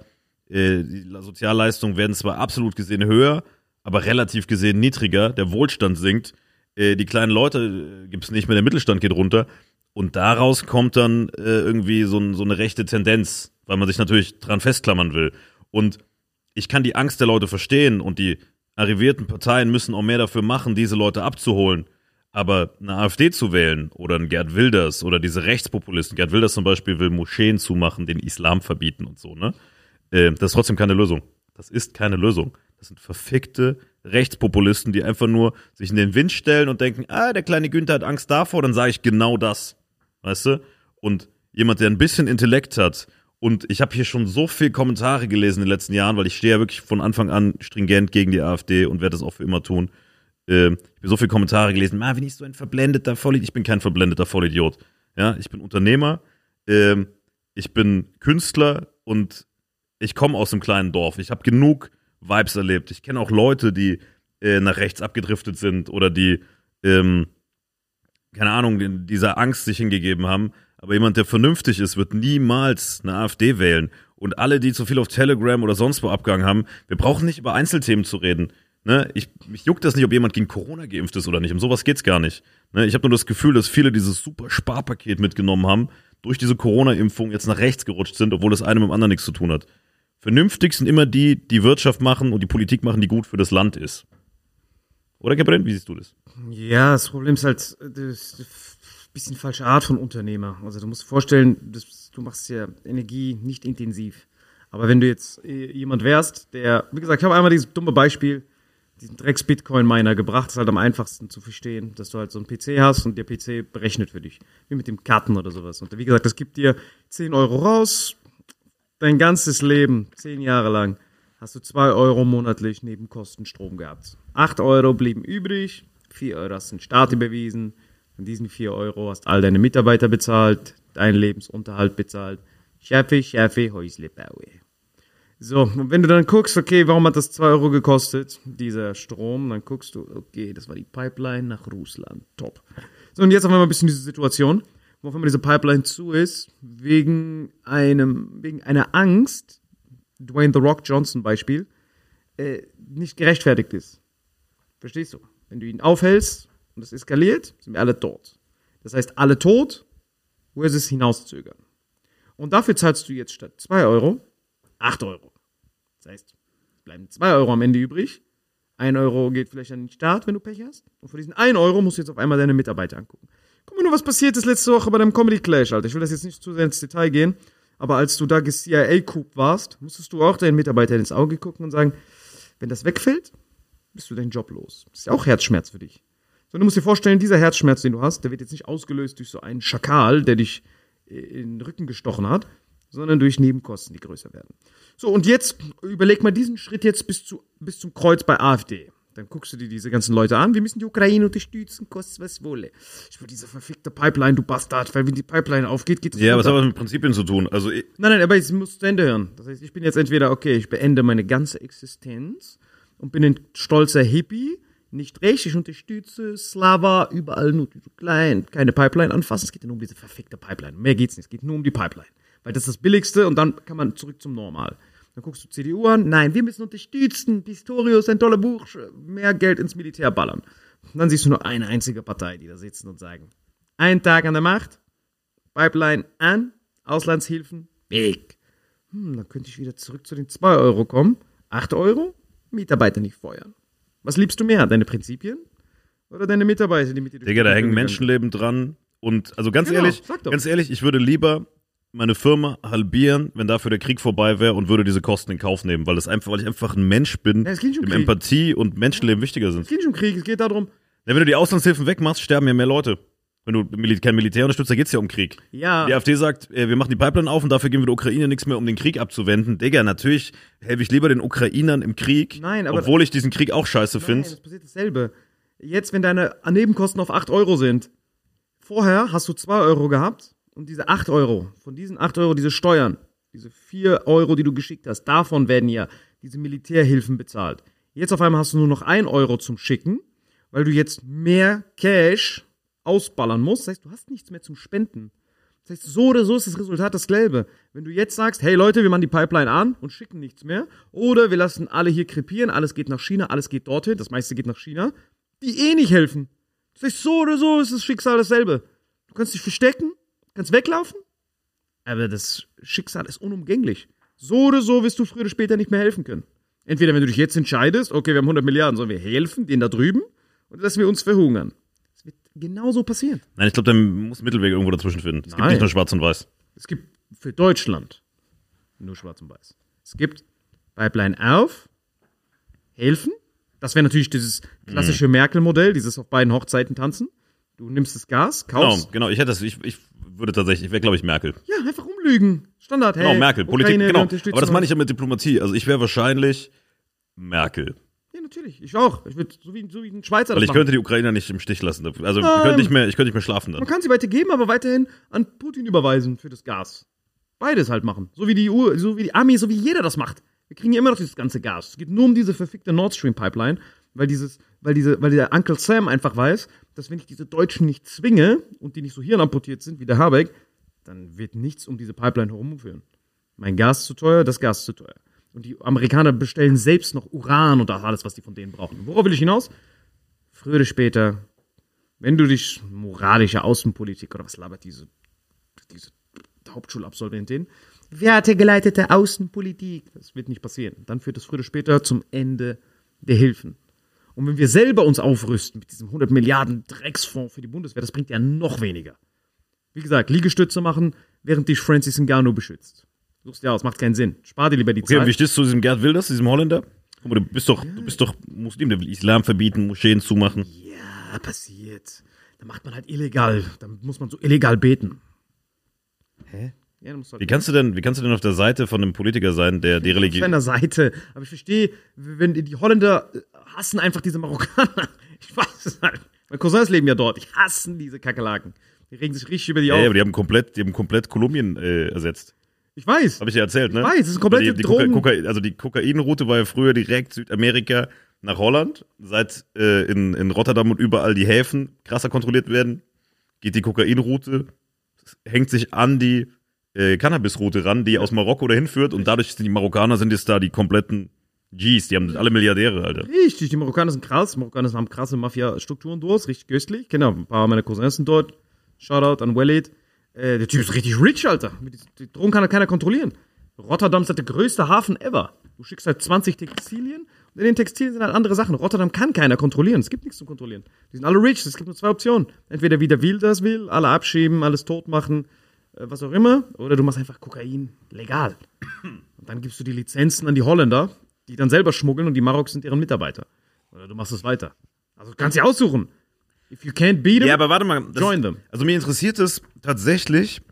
äh, die Sozialleistungen werden zwar absolut gesehen höher, aber relativ gesehen niedriger, der Wohlstand sinkt, äh, die kleinen Leute äh, gibt's nicht mehr, der Mittelstand geht runter. Und daraus kommt dann äh, irgendwie so, so eine rechte Tendenz, weil man sich natürlich dran festklammern will. Und ich kann die Angst der Leute verstehen und die arrivierten Parteien müssen auch mehr dafür machen, diese Leute abzuholen. Aber eine AfD zu wählen oder ein Gerd Wilders oder diese Rechtspopulisten, Gerd Wilders zum Beispiel will Moscheen zumachen, den Islam verbieten und so, ne? Äh, das ist trotzdem keine Lösung. Das ist keine Lösung. Das sind verfickte Rechtspopulisten, die einfach nur sich in den Wind stellen und denken, ah, der kleine Günther hat Angst davor, dann sage ich genau das. Weißt du? Und jemand, der ein bisschen Intellekt hat, und ich habe hier schon so viel Kommentare gelesen in den letzten Jahren, weil ich stehe ja wirklich von Anfang an stringent gegen die AfD und werde das auch für immer tun. Ähm, ich habe so viele Kommentare gelesen, Marvin ist so ein verblendeter Vollidiot. Ich bin kein verblendeter Vollidiot. Ja, ich bin Unternehmer, ähm, ich bin Künstler und ich komme aus einem kleinen Dorf. Ich habe genug Vibes erlebt. Ich kenne auch Leute, die äh, nach rechts abgedriftet sind oder die, ähm, keine Ahnung, in dieser Angst sich hingegeben haben. Aber jemand, der vernünftig ist, wird niemals eine AfD wählen. Und alle, die zu viel auf Telegram oder sonst wo abgegangen haben, wir brauchen nicht über Einzelthemen zu reden. Ne? Ich, mich juckt das nicht, ob jemand gegen Corona geimpft ist oder nicht. Um sowas geht's gar nicht. Ne? Ich habe nur das Gefühl, dass viele dieses super Sparpaket mitgenommen haben, durch diese Corona-Impfung jetzt nach rechts gerutscht sind, obwohl das eine mit dem anderen nichts zu tun hat. Vernünftig sind immer die, die Wirtschaft machen und die Politik machen, die gut für das Land ist. Oder Gabriel, wie siehst du das? Ja, das Problem ist halt, das ist ein bisschen falsche Art von Unternehmer. Also du musst dir vorstellen, das, du machst ja Energie nicht intensiv. Aber wenn du jetzt äh, jemand wärst, der, wie gesagt, ich habe einmal dieses dumme Beispiel, diesen Drecks-Bitcoin-Miner gebracht, ist halt am einfachsten zu verstehen, dass du halt so einen PC hast und der PC berechnet für dich. Wie mit dem Karten oder sowas. Und wie gesagt, das gibt dir 10 Euro raus, dein ganzes Leben, 10 Jahre lang, hast du 2 Euro monatlich neben Kostenstrom gehabt. 8 Euro blieben übrig, 4 Euro hast du den Staat überwiesen, von diesen 4 Euro hast all deine Mitarbeiter bezahlt, deinen Lebensunterhalt bezahlt. Schaffe, schaffe, Häusle baue. So, und wenn du dann guckst, okay, warum hat das 2 Euro gekostet, dieser Strom, dann guckst du, okay, das war die Pipeline nach Russland. Top. So, und jetzt haben wir mal ein bisschen diese Situation, wo auf einmal diese Pipeline zu ist, wegen einem, wegen einer Angst, Dwayne The Rock Johnson Beispiel, äh, nicht gerechtfertigt ist. Verstehst du? Wenn du ihn aufhältst und es eskaliert, sind wir alle tot. Das heißt, alle tot, wo ist es hinauszögern? Und dafür zahlst du jetzt statt 2 Euro 8 Euro. Das heißt, es bleiben 2 Euro am Ende übrig. 1 Euro geht vielleicht an den Staat, wenn du Pech hast. Und von diesen 1 Euro musst du jetzt auf einmal deine Mitarbeiter angucken. Guck mal nur, was passiert ist letzte Woche bei deinem Comedy Clash, Alter. Ich will das jetzt nicht zu sehr ins Detail gehen, aber als du da CIA-Coup warst, musstest du auch deinen Mitarbeitern ins Auge gucken und sagen, wenn das wegfällt, bist du deinen Job los. Das ist ja auch Herzschmerz für dich. So, du musst dir vorstellen, dieser Herzschmerz, den du hast, der wird jetzt nicht ausgelöst durch so einen Schakal, der dich äh, in den Rücken gestochen hat, sondern durch Nebenkosten, die größer werden. So, und jetzt überleg mal diesen Schritt jetzt bis, zu, bis zum Kreuz bei AfD. Dann guckst du dir diese ganzen Leute an. Wir müssen die Ukraine unterstützen, kostet was wolle. Ich will diese verfickte Pipeline, du Bastard, weil wenn die Pipeline aufgeht, geht es Ja, was runter. hat das mit Prinzipien zu tun? Also, Nein, nein, aber ich muss zu Ende hören. Das heißt, ich bin jetzt entweder, okay, ich beende meine ganze Existenz und bin ein stolzer Hippie, nicht recht, ich unterstütze Slava, überall nur so klein, keine Pipeline anfassen. Es geht nur um diese verfickte Pipeline. Mehr geht's nicht, es geht nur um die Pipeline. Weil das ist das Billigste und dann kann man zurück zum Normal. Dann guckst du CDU an, nein, wir müssen unterstützen, Pistorius, ein toller Buch, mehr Geld ins Militär ballern. Und dann siehst du nur eine einzige Partei, die da sitzen und sagen, ein Tag an der Macht, Pipeline an, Auslandshilfen weg. Hm, dann könnte ich wieder zurück zu den 2 Euro kommen. 8 Euro? Mitarbeiter nicht feuern. Was liebst du mehr, deine Prinzipien oder deine Mitarbeiter, die mit dir Digga, da hängen Menschenleben dran. Und also ganz Genau, ehrlich, ganz ehrlich, ich würde lieber meine Firma halbieren, wenn dafür der Krieg vorbei wäre und würde diese Kosten in Kauf nehmen, weil das einfach, weil ich einfach ein Mensch bin, Ja, es um dem Krieg. Empathie und Menschenleben wichtiger Es sind. geht nicht um Krieg, es geht darum, Ja, wenn du die Auslandshilfen wegmachst, sterben ja mehr Leute. Wenn du Mil kein Militär unterstützt, da geht's ja um Krieg. ja, Die AfD sagt, äh, wir machen die Pipeline auf und dafür geben wir der Ukraine nichts mehr, um den Krieg abzuwenden. Digga, natürlich helfe ich lieber den Ukrainern im Krieg, Nein, aber- obwohl ich diesen Krieg auch scheiße finde. es passiert dasselbe. Jetzt, wenn deine Nebenkosten auf 8 Euro sind, vorher hast du 2 Euro gehabt und diese 8 Euro, von diesen 8 Euro, diese Steuern, diese 4 Euro, die du geschickt hast, davon werden ja diese Militärhilfen bezahlt. Jetzt auf einmal hast du nur noch 1 Euro zum Schicken, weil du jetzt mehr Cash ausballern musst. Das heißt, du hast nichts mehr zum Spenden. Das heißt, so oder so ist das Resultat dasselbe. Wenn du jetzt sagst, hey Leute, wir machen die Pipeline an und schicken nichts mehr, oder wir lassen alle hier krepieren, alles geht nach China, alles geht dorthin, das meiste geht nach China, die eh nicht helfen. Das heißt, so oder so ist das Schicksal dasselbe. Du kannst dich verstecken, kannst weglaufen, aber das Schicksal ist unumgänglich. So oder so wirst du früher oder später nicht mehr helfen können. Entweder wenn du dich jetzt entscheidest, okay, wir haben 100 Milliarden, sollen wir helfen, denen da drüben, oder lassen wir uns verhungern. Das wird genauso passieren. Nein, ich glaube, da muss ein Mittelweg irgendwo dazwischen finden. Es gibt Nein. nicht nur schwarz und weiß. Es gibt für Deutschland nur schwarz und weiß. Es gibt Pipeline auf, helfen. Das wäre natürlich dieses klassische Mhm. Merkel-Modell, dieses auf beiden Hochzeiten tanzen. Du nimmst das Gas, Genau, kaufst. genau. Ich hätte das, ich, ich würde tatsächlich, ich wäre, glaube ich, Merkel. Ja, einfach umlügen. Standard, hey. Genau, Merkel. Politik, Ukraine, genau. Aber das meine ich ja mit Diplomatie. Also ich wäre wahrscheinlich Merkel. Ja, natürlich. Ich auch. Ich würde so wie, so wie ein Schweizer Weil das ich machen. könnte die Ukrainer nicht im Stich lassen. Also ich könnte nicht mehr, ich könnte nicht mehr schlafen dann. Man kann sie weitergeben, aber weiterhin an Putin überweisen für das Gas. Beides halt machen. So wie die EU, so wie die Armee, so wie jeder das macht. Wir kriegen ja immer noch dieses ganze Gas. Es geht nur um diese verfickte Nord Stream Pipeline, weil dieses, weil diese, weil der Uncle Sam einfach weiß, dass wenn ich diese Deutschen nicht zwinge und die nicht so hirnamputiert sind wie der Habeck, dann wird nichts um diese Pipeline herumführen. Mein Gas zu teuer, das Gas zu teuer. Und die Amerikaner bestellen selbst noch Uran und alles, was die von denen brauchen. Worauf will ich hinaus? Früher oder später wenn du dich moralische Außenpolitik oder was labert diese, diese Hauptschulabsolventin, wertegeleitete Außenpolitik, das wird nicht passieren. Dann führt es früher oder später zum Ende der Hilfen. Und wenn wir selber uns aufrüsten mit diesem 100 Milliarden Drecksfonds für die Bundeswehr, das bringt ja noch weniger. Wie gesagt, Liegestütze machen, während dich Francis Ngannou beschützt. Suchst dir aus, macht keinen Sinn. Spar dir lieber die Okay, Zeit. wie stehst du zu diesem Gerd Wilders, diesem Holländer? Guck mal, du bist doch, du bist doch Muslim, der will Islam verbieten, Moscheen zumachen. Ja, passiert. Da macht man halt illegal. Da muss man so illegal beten. Hä? Ja, du Wie halt kannst du denn, wie kannst du denn auf der Seite von einem Politiker sein, der die auf Religion, seiner Seite. Aber ich verstehe, wenn die Holländer äh, hassen einfach diese Marokkaner. [laughs] Ich weiß es halt. Meine Cousins leben ja dort. Ich hassen diese Kakerlaken. Die regen sich richtig über die auf. ja, aber die haben komplett, die haben komplett Kolumbien äh, ersetzt. ich weiß. Habe ich dir erzählt, ne? Ich weiß, das ist eine komplette die, die Drogen- Koka also die Kokainroute war ja früher direkt Südamerika nach Holland. Seit äh, in, in Rotterdam und überall die Häfen krasser kontrolliert werden, geht die Kokainroute, hängt sich an die äh, Cannabisroute ran, die aus Marokko dahin führt und dadurch sind die Marokkaner sind jetzt da die kompletten Gs, die haben alle Milliardäre, Alter. Richtig, die Marokkaner sind krass. Die Marokkaner haben krasse Mafia-Strukturen durch, richtig köstlich. Genau, ein paar meiner Cousins sind dort. Shoutout an Walid. Äh, der Typ ist richtig rich, Alter. Die, Drogen kann keiner kontrollieren. Rotterdam ist halt der größte Hafen ever. Du schickst halt 20 Textilien und in den Textilien sind halt andere Sachen. Rotterdam kann keiner kontrollieren. Es gibt nichts zu kontrollieren. Die sind alle rich. Es gibt nur zwei Optionen. Entweder wie der Will das will, alle abschieben, alles tot machen, was auch immer. Oder du machst einfach Kokain legal. Und dann gibst du die Lizenzen an die Holländer, die dann selber schmuggeln und die Maroks sind deren Mitarbeiter. Oder du machst es weiter. Also du kannst sie aussuchen. If you can't beat them, Ja, aber warte mal. Das, Join them. Also mir interessiert es tatsächlich,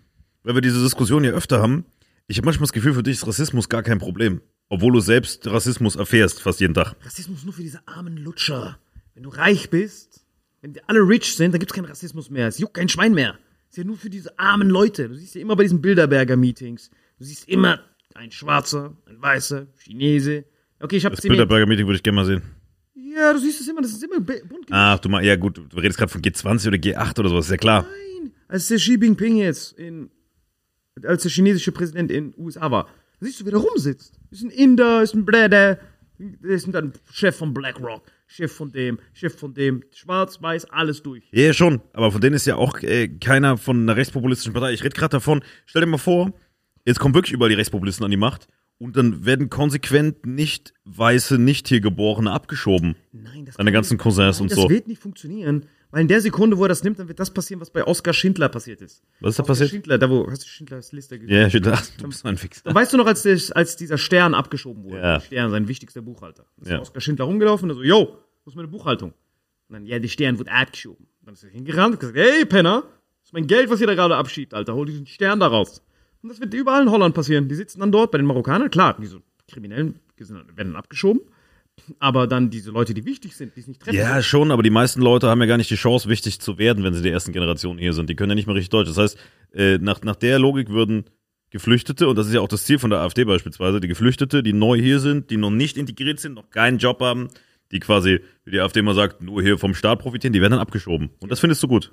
weil wir diese Diskussion ja öfter haben. Ich habe manchmal das Gefühl, für dich ist Rassismus gar kein Problem. obwohl du selbst Rassismus erfährst, fast jeden Tag. Rassismus nur für diese armen Lutscher. Wenn du reich bist, wenn die alle rich sind, dann gibt es keinen Rassismus mehr. Es juckt kein Schwein mehr. Es ist ja nur für diese armen Leute. Du siehst ja immer bei diesen Bilderberger-Meetings. Du siehst immer ein Schwarzer, ein Weißer, Chinese. Okay, ich habe Das Bilderberger-Meeting würde ich gerne mal sehen. Ja, du siehst es immer, das ist immer bunt. Ach, du mal, ja gut, du redest gerade von G20 oder G8 oder sowas, ist ja klar. Nein, als der Xi Jinping jetzt in, als der chinesische Präsident in den USA war, siehst du, wer da rumsitzt. Ist ein Inder, ist ein Bläder, ist dann Chef von BlackRock, Chef von dem, Chef von dem, schwarz, weiß, alles durch. Ja, ja, schon, aber von denen ist ja auch äh, keiner von einer rechtspopulistischen Partei. Ich rede gerade davon, stell dir mal vor, jetzt kommen wirklich überall die Rechtspopulisten an die Macht und dann werden konsequent nicht weiße, nicht hier geborene abgeschoben. Nein, das Deine ganzen nicht- Cousins Nein, und das so. wird nicht funktionieren, weil in der Sekunde, wo er das nimmt, dann wird das passieren, was bei Oskar Schindler passiert ist. Was ist da Oskar passiert? Schindler, da wo, hast du Schindlers Liste gesehen? Ja, ich dachte, du bist ein Fixer. Und weißt du noch, als, der, als dieser Stern abgeschoben wurde? Ja. Der Stern, sein wichtigster Buchhalter. Ist Ja. Oskar Schindler rumgelaufen und so, yo, wo ist meine Buchhaltung? Und dann, ja, der Stern wurde abgeschoben. Dann ist er hingerannt und gesagt, hey, Penner, das ist mein Geld, was ihr da gerade abschiebt, Alter, hol diesen Stern da raus. Und das wird überall in Holland passieren. Die sitzen dann dort bei den Marokkanern, klar, diese Kriminellen sind werden dann abgeschoben. Aber dann diese Leute, die wichtig sind, die es nicht treffen. Ja, schon, aber die meisten Leute haben ja gar nicht die Chance, wichtig zu werden, wenn sie die ersten Generationen hier sind. Die können ja nicht mehr richtig Deutsch. Das heißt, äh, nach, nach der Logik würden Geflüchtete, und das ist ja auch das Ziel von der AfD beispielsweise, die Geflüchtete, die neu hier sind, die noch nicht integriert sind, noch keinen Job haben, die quasi, wie die AfD immer sagt, nur hier vom Staat profitieren, die werden dann abgeschoben. Und das findest du gut.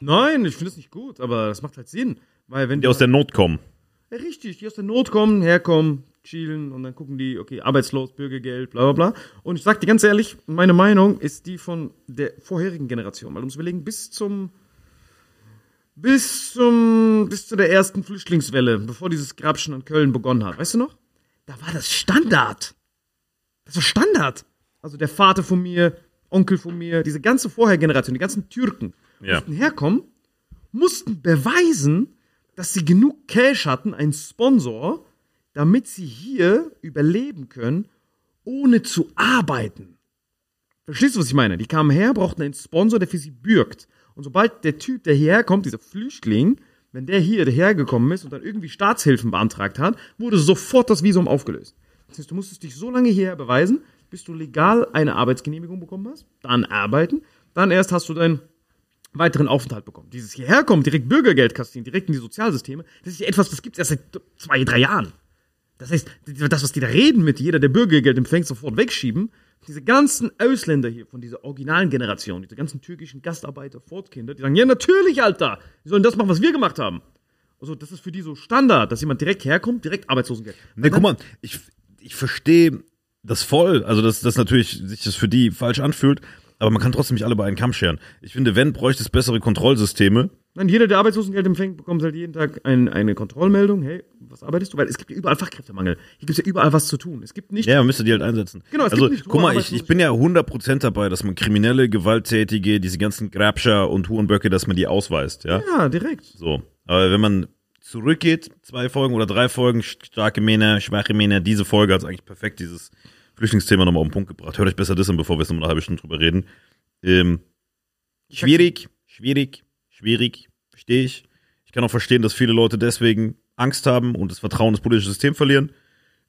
Nein, ich finde es nicht gut, aber das macht halt Sinn. Weil wenn Die aus der Not kommen. Ja, richtig, die aus der Not kommen, herkommen, chillen und dann gucken die, okay, arbeitslos, Bürgergeld, bla bla bla. Und ich sag dir ganz ehrlich, meine Meinung ist die von der vorherigen Generation. Weil musst überlegen, bis zum, bis zum, bis zu der ersten Flüchtlingswelle, bevor dieses Grabschen an Köln begonnen hat, weißt du noch? Da war das Standard. Das war Standard. Also der Vater von mir, Onkel von mir, diese ganze Vorhergeneration, die ganzen Türken, Ja. mussten herkommen, mussten beweisen, dass sie genug Cash hatten, einen Sponsor, damit sie hier überleben können, ohne zu arbeiten. Verstehst du, was ich meine? Die kamen her, brauchten einen Sponsor, der für sie bürgt. Und sobald der Typ, der hierher kommt, dieser Flüchtling, wenn der hier hergekommen ist und dann irgendwie Staatshilfen beantragt hat, wurde sofort das Visum aufgelöst. Das heißt, du musstest dich so lange hierher beweisen, bis du legal eine Arbeitsgenehmigung bekommen hast, dann arbeiten, dann erst hast du deinen weiteren Aufenthalt bekommen. Dieses hierher kommen, direkt Bürgergeld kassieren, direkt in die Sozialsysteme, das ist ja etwas, das gibt es erst seit zwei, drei Jahren. Das heißt, das, was die da reden mit jeder, der Bürgergeld empfängt, sofort wegschieben, diese ganzen Ausländer hier von dieser originalen Generation, diese ganzen türkischen Gastarbeiter, Fortkinder, die sagen, ja natürlich, Alter, wir sollen das machen, was wir gemacht haben. Also das ist für die so Standard, dass jemand direkt herkommt, direkt Arbeitslosengeld. Nee, guck mal, ich, ich verstehe das voll. Also, dass das natürlich sich das für die falsch anfühlt, aber man kann trotzdem nicht alle bei einen Kamm scheren. Ich finde, wenn, bräuchte es bessere Kontrollsysteme. Nein, jeder, der Arbeitslosengeld empfängt, bekommt halt jeden Tag ein, eine Kontrollmeldung. Hey, was arbeitest du? Weil es gibt ja überall Fachkräftemangel. Hier gibt es ja überall was zu tun. Es gibt nicht. Ja, man müsste die halt einsetzen. Genau, es also, gibt nicht guck mal, ich, ich bin ja 100% dabei, dass man Kriminelle, Gewalttätige, diese ganzen Grabscher und Hurenböcke, dass man die ausweist, ja? Ja, direkt. So. Aber wenn man zurückgeht, zwei Folgen oder drei Folgen, starke Männer, schwache Männer, diese Folge hat eigentlich perfekt dieses Flüchtlingsthema nochmal auf den Punkt gebracht. Hört euch besser das an, bevor wir jetzt nochmal eine halbe Stunde drüber reden. Ähm, schwierig, schwierig, schwierig, verstehe ich. Ich kann auch verstehen, dass viele Leute deswegen Angst haben und das Vertrauen ins politische System verlieren.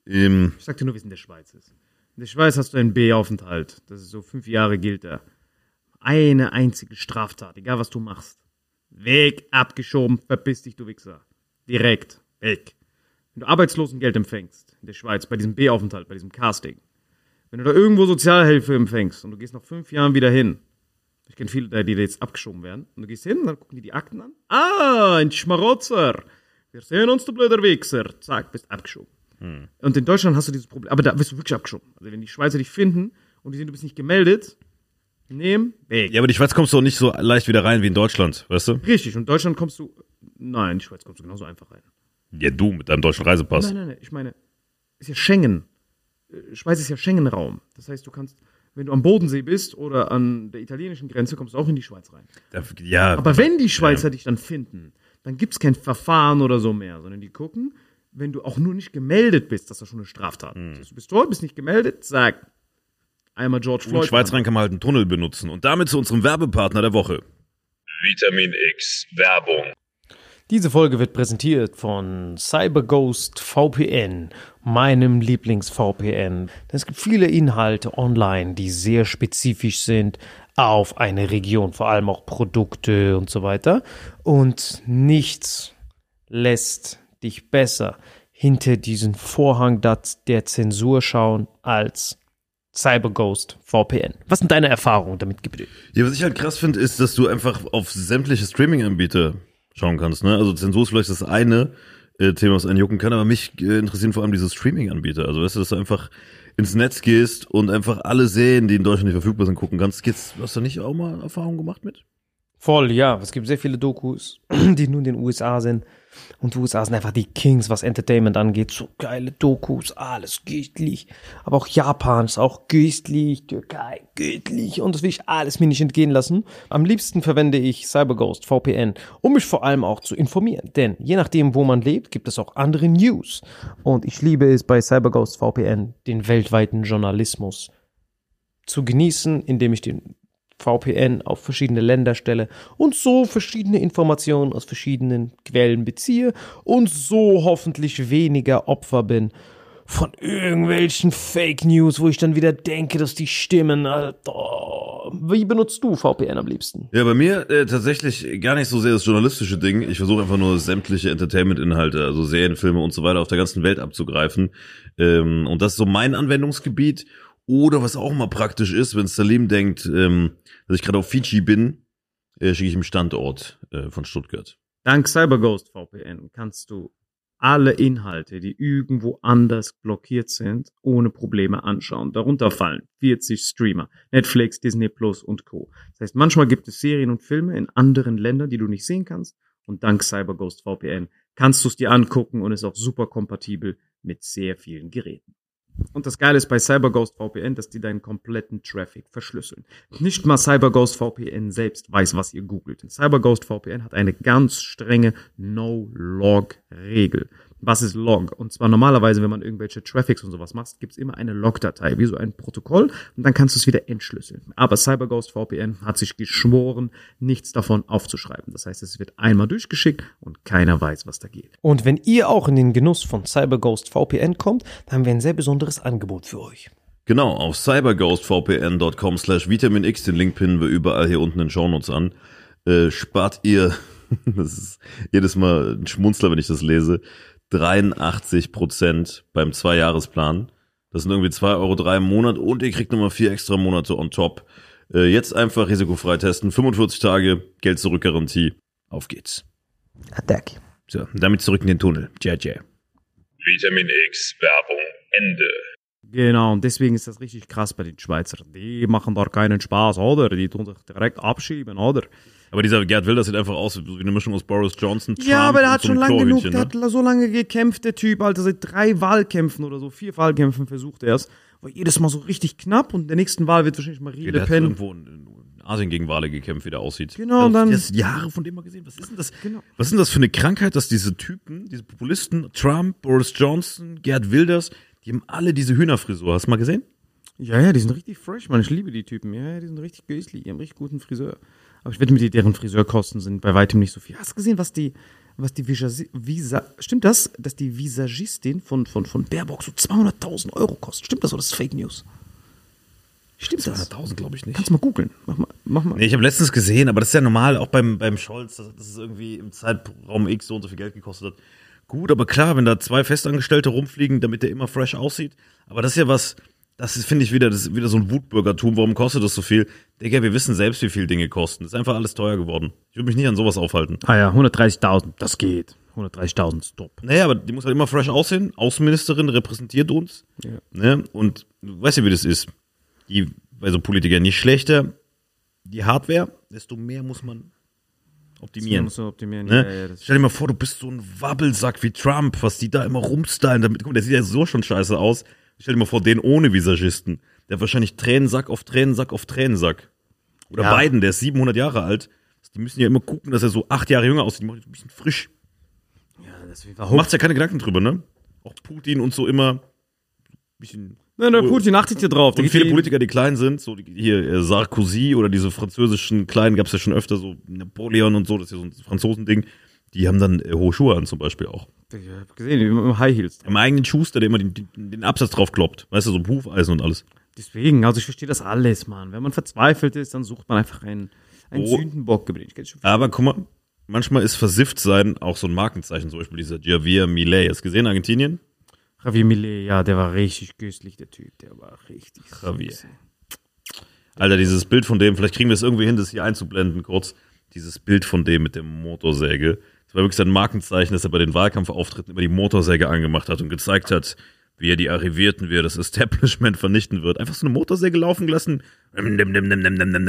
Ähm, Ich sag dir nur, wie es in der Schweiz ist. In der Schweiz hast du einen B-Aufenthalt. Das ist so fünf Jahre gilt er. Eine einzige Straftat, egal was du machst. Weg, abgeschoben, verpiss dich, du Wichser. Direkt, weg. Wenn du Arbeitslosengeld empfängst, in der Schweiz, bei diesem B-Aufenthalt, bei diesem Casting, wenn du da irgendwo Sozialhilfe empfängst und du gehst nach fünf Jahren wieder hin, ich kenne viele, die jetzt abgeschoben werden, und du gehst hin, dann gucken die die Akten an. Ah, ein Schmarotzer. Wir sehen uns, du blöder Wichser. Zack, bist abgeschoben. Und in Deutschland hast du dieses Problem, aber da wirst du wirklich abgeschoben. Also wenn die Schweizer dich finden und die sehen, du bist nicht gemeldet, nehmen, weg. ja, aber die Schweiz kommst du auch nicht so leicht wieder rein wie in Deutschland, weißt du? Richtig, und in Deutschland kommst du, nein, in die Schweiz kommst du genauso einfach rein. Ja, du mit deinem deutschen Reisepass. Nein, nein, nein, ich meine, ist ja Schengen. Äh, Schweiz ist ja Schengen-Raum. Das heißt, du kannst, wenn du am Bodensee bist oder an der italienischen Grenze, kommst du auch in die Schweiz rein. Ja, Aber wenn die Schweizer dich dann finden, dann gibt es kein Verfahren oder so mehr, sondern die gucken, wenn du auch nur nicht gemeldet bist, dass das schon eine Straftat Hm. ist. Du bist dort, bist nicht gemeldet, sag einmal George in Floyd. Schweiz an. rein kann man halt einen Tunnel benutzen. Und damit zu unserem Werbepartner der Woche. Vitamin X Werbung. Diese Folge wird präsentiert von CyberGhost VPN, meinem Lieblings-VPN. Es gibt viele Inhalte online, die sehr spezifisch sind auf eine Region, vor allem auch Produkte und so weiter. Und nichts lässt dich besser hinter diesen Vorhang der Zensur schauen als CyberGhost VPN. Was sind deine Erfahrungen damit? Ja, was ich halt krass finde, ist, dass du einfach auf sämtliche Streaming-Anbieter schauen kannst. Ne? Also Zensur ist vielleicht das eine äh, Thema, was einen jucken kann, aber mich äh, interessieren vor allem diese Streaming-Anbieter. Also weißt du, dass du einfach ins Netz gehst und einfach alle Serien, die in Deutschland nicht verfügbar sind, gucken kannst. Geht's, hast du nicht auch mal Erfahrungen gemacht mit? Voll, ja. Es gibt sehr viele Dokus, [clears throat] die nur in den USA sind. Und die USA sind einfach die Kings, was Entertainment angeht. So geile Dokus, alles göttlich. Aber auch Japan ist auch göttlich, Türkei göttlich. Und das will ich alles mir nicht entgehen lassen. Am liebsten verwende ich CyberGhost VPN, um mich vor allem auch zu informieren. Denn je nachdem, wo man lebt, gibt es auch andere News. Und ich liebe es bei CyberGhost VPN, den weltweiten Journalismus zu genießen, indem ich den VPN auf verschiedene Länder stelle und so verschiedene Informationen aus verschiedenen Quellen beziehe und so hoffentlich weniger Opfer bin von irgendwelchen Fake News, wo ich dann wieder denke, dass die stimmen. Alter. Wie benutzt du VPN am liebsten? Ja, bei mir äh, tatsächlich gar nicht so sehr das journalistische Ding. Ich versuche einfach nur sämtliche Entertainment-Inhalte, also Serien, Filme und so weiter auf der ganzen Welt abzugreifen. Ähm, und das ist so mein Anwendungsgebiet. Oder was auch mal praktisch ist, wenn Salim denkt, ähm, dass ich gerade auf Fiji bin, äh, schicke ich ihm Standort äh, von Stuttgart. Dank CyberGhost VPN kannst du alle Inhalte, die irgendwo anders blockiert sind, ohne Probleme anschauen. Darunter fallen 40 Streamer, Netflix, Disney Plus und Co. Das heißt, manchmal gibt es Serien und Filme in anderen Ländern, die du nicht sehen kannst. Und dank CyberGhost VPN kannst du es dir angucken und ist auch super kompatibel mit sehr vielen Geräten. Und das Geile ist bei CyberGhost VPN, dass die deinen kompletten Traffic verschlüsseln. Nicht mal CyberGhost VPN selbst weiß, was ihr googelt. CyberGhost VPN hat eine ganz strenge No-Log-Regel. Was ist Log? Und zwar normalerweise, wenn man irgendwelche Traffics und sowas macht, gibt es immer eine Log-Datei, wie so ein Protokoll, und dann kannst du es wieder entschlüsseln. Aber CyberGhost VPN hat sich geschworen, nichts davon aufzuschreiben. Das heißt, es wird einmal durchgeschickt und keiner weiß, was da geht. Und wenn ihr auch in den Genuss von CyberGhost VPN kommt, dann haben wir ein sehr besonderes Angebot für euch. Genau, auf cyberghostvpn.com slash Vitamin X, den Link pinnen wir überall hier unten in den Shownotes an, äh, spart ihr, [laughs] das ist jedes Mal ein Schmunzler, wenn ich das lese, 83 Prozent beim Zweijahresplan. Das sind irgendwie 2,03 Euro drei im Monat und ihr kriegt nochmal vier extra Monate on top. Äh, jetzt einfach risikofrei testen, 45 Tage, Geld zurück Garantie. Auf geht's. Attack. So, damit zurück in den Tunnel. Tja. Vitamin X Werbung Ende. Genau, und deswegen ist das richtig krass bei den Schweizern. Die machen da keinen Spaß, oder? Die tun sich direkt abschieben, oder? Aber dieser Gerd Wilders sieht einfach aus wie eine Mischung aus Boris Johnson, Trump ja, aber der hat so schon lange genug, der ne? hat so lange gekämpft, der Typ, Alter, seit drei Wahlkämpfen oder so, vier Wahlkämpfen versucht er es. War jedes Mal so richtig knapp und der nächsten Wahl wird wahrscheinlich Marie Ja, Le Pen. irgendwo in, in Asien gegen Wale gekämpft, wie der aussieht. Genau, und dann- Das Jahre von dem mal gesehen. Was ist denn das? Genau. Was ist denn das für eine Krankheit, dass diese Typen, diese Populisten, Trump, Boris Johnson, Gerd Wilders, die haben alle diese Hühnerfrisur. Hast du mal gesehen? Ja, ja, die sind richtig fresh, man. Ich liebe die Typen. Ja, ja, die sind richtig göslich. Die haben richtig guten Friseur. Aber ich wette mit dir, deren Friseurkosten sind bei weitem nicht so viel. Hast du gesehen, was die, was die Visa, stimmt das, dass die Visagistin von, von, von Baerbock so 200.000 Euro kostet? Stimmt das oder ist das Fake News? Stimmt das? 200.000 glaube ich nicht. Kannst du mal googeln. Mach mal, mach mal. Nee, ich habe letztens gesehen, aber das ist ja normal, auch beim, beim Scholz, dass, dass es irgendwie im Zeitraum X so und so viel Geld gekostet hat. Gut, aber klar, wenn da zwei Festangestellte rumfliegen, damit der immer fresh aussieht. Aber das ist ja was, das ist, finde ich, wieder, das wieder so ein Wutbürgertum. Warum kostet das so viel? Digga, wir wissen selbst, wie viel Dinge kosten. Das ist einfach alles teuer geworden. Ich würde mich nicht an sowas aufhalten. Ah ja, 130.000, das geht. 130.000, stop. Naja, aber die muss halt immer fresh aussehen. Außenministerin repräsentiert uns. Ja. Ne? Und du weißt ja, wie das ist. Die, bei so Politikern, je schlechter die Hardware, desto mehr muss man optimieren. Man optimieren. Ne? Ja, ja, das Stell dir mal vor, du bist so ein Wabbelsack wie Trump, was die da immer rumstylen. Damit, guck der sieht ja so schon scheiße aus. Stell dir mal vor, den ohne Visagisten. Der hat wahrscheinlich Tränensack auf Tränensack auf Tränensack. Oder Ja. Biden, der ist 700 Jahre alt. Die müssen ja immer gucken, dass er so acht Jahre jünger aussieht. Die machen ein bisschen frisch. Das Du machst ja keine Gedanken drüber, ne? Auch Putin und so immer. ein Bisschen Nein, der Putin achtet hier drauf. Und viele hier- Politiker, die klein sind, so hier äh, Sarkozy oder diese französischen Kleinen, gab es ja schon öfter, so Napoleon und so, das ist ja so ein Franzosending, die haben dann äh, hohe Schuhe an zum Beispiel auch. Ich hab gesehen, im High Heels. Am eigenen Schuster, der immer den, den, Absatz drauf kloppt, weißt du, so Hufeisen und alles. Deswegen, also ich verstehe das alles, Mann. Wenn man verzweifelt ist, dann sucht man einfach einen, einen Oh. Sündenbock. Aber guck mal, manchmal ist versifft sein auch so ein Markenzeichen, zum Beispiel dieser Javier Millet. Hast du gesehen, Argentinien? Javier Millet, ja, der war richtig köstlich, der Typ. Der war richtig. Javier. süß. Alter, dieses Bild von dem, vielleicht kriegen wir es irgendwie hin, das hier einzublenden kurz. Dieses Bild von dem mit der Motorsäge. Das war wirklich sein Markenzeichen, dass er bei den Wahlkampfauftritten immer die Motorsäge angemacht hat und gezeigt hat, wie er die Arrivierten, wie er das Establishment vernichten wird. Einfach so eine Motorsäge laufen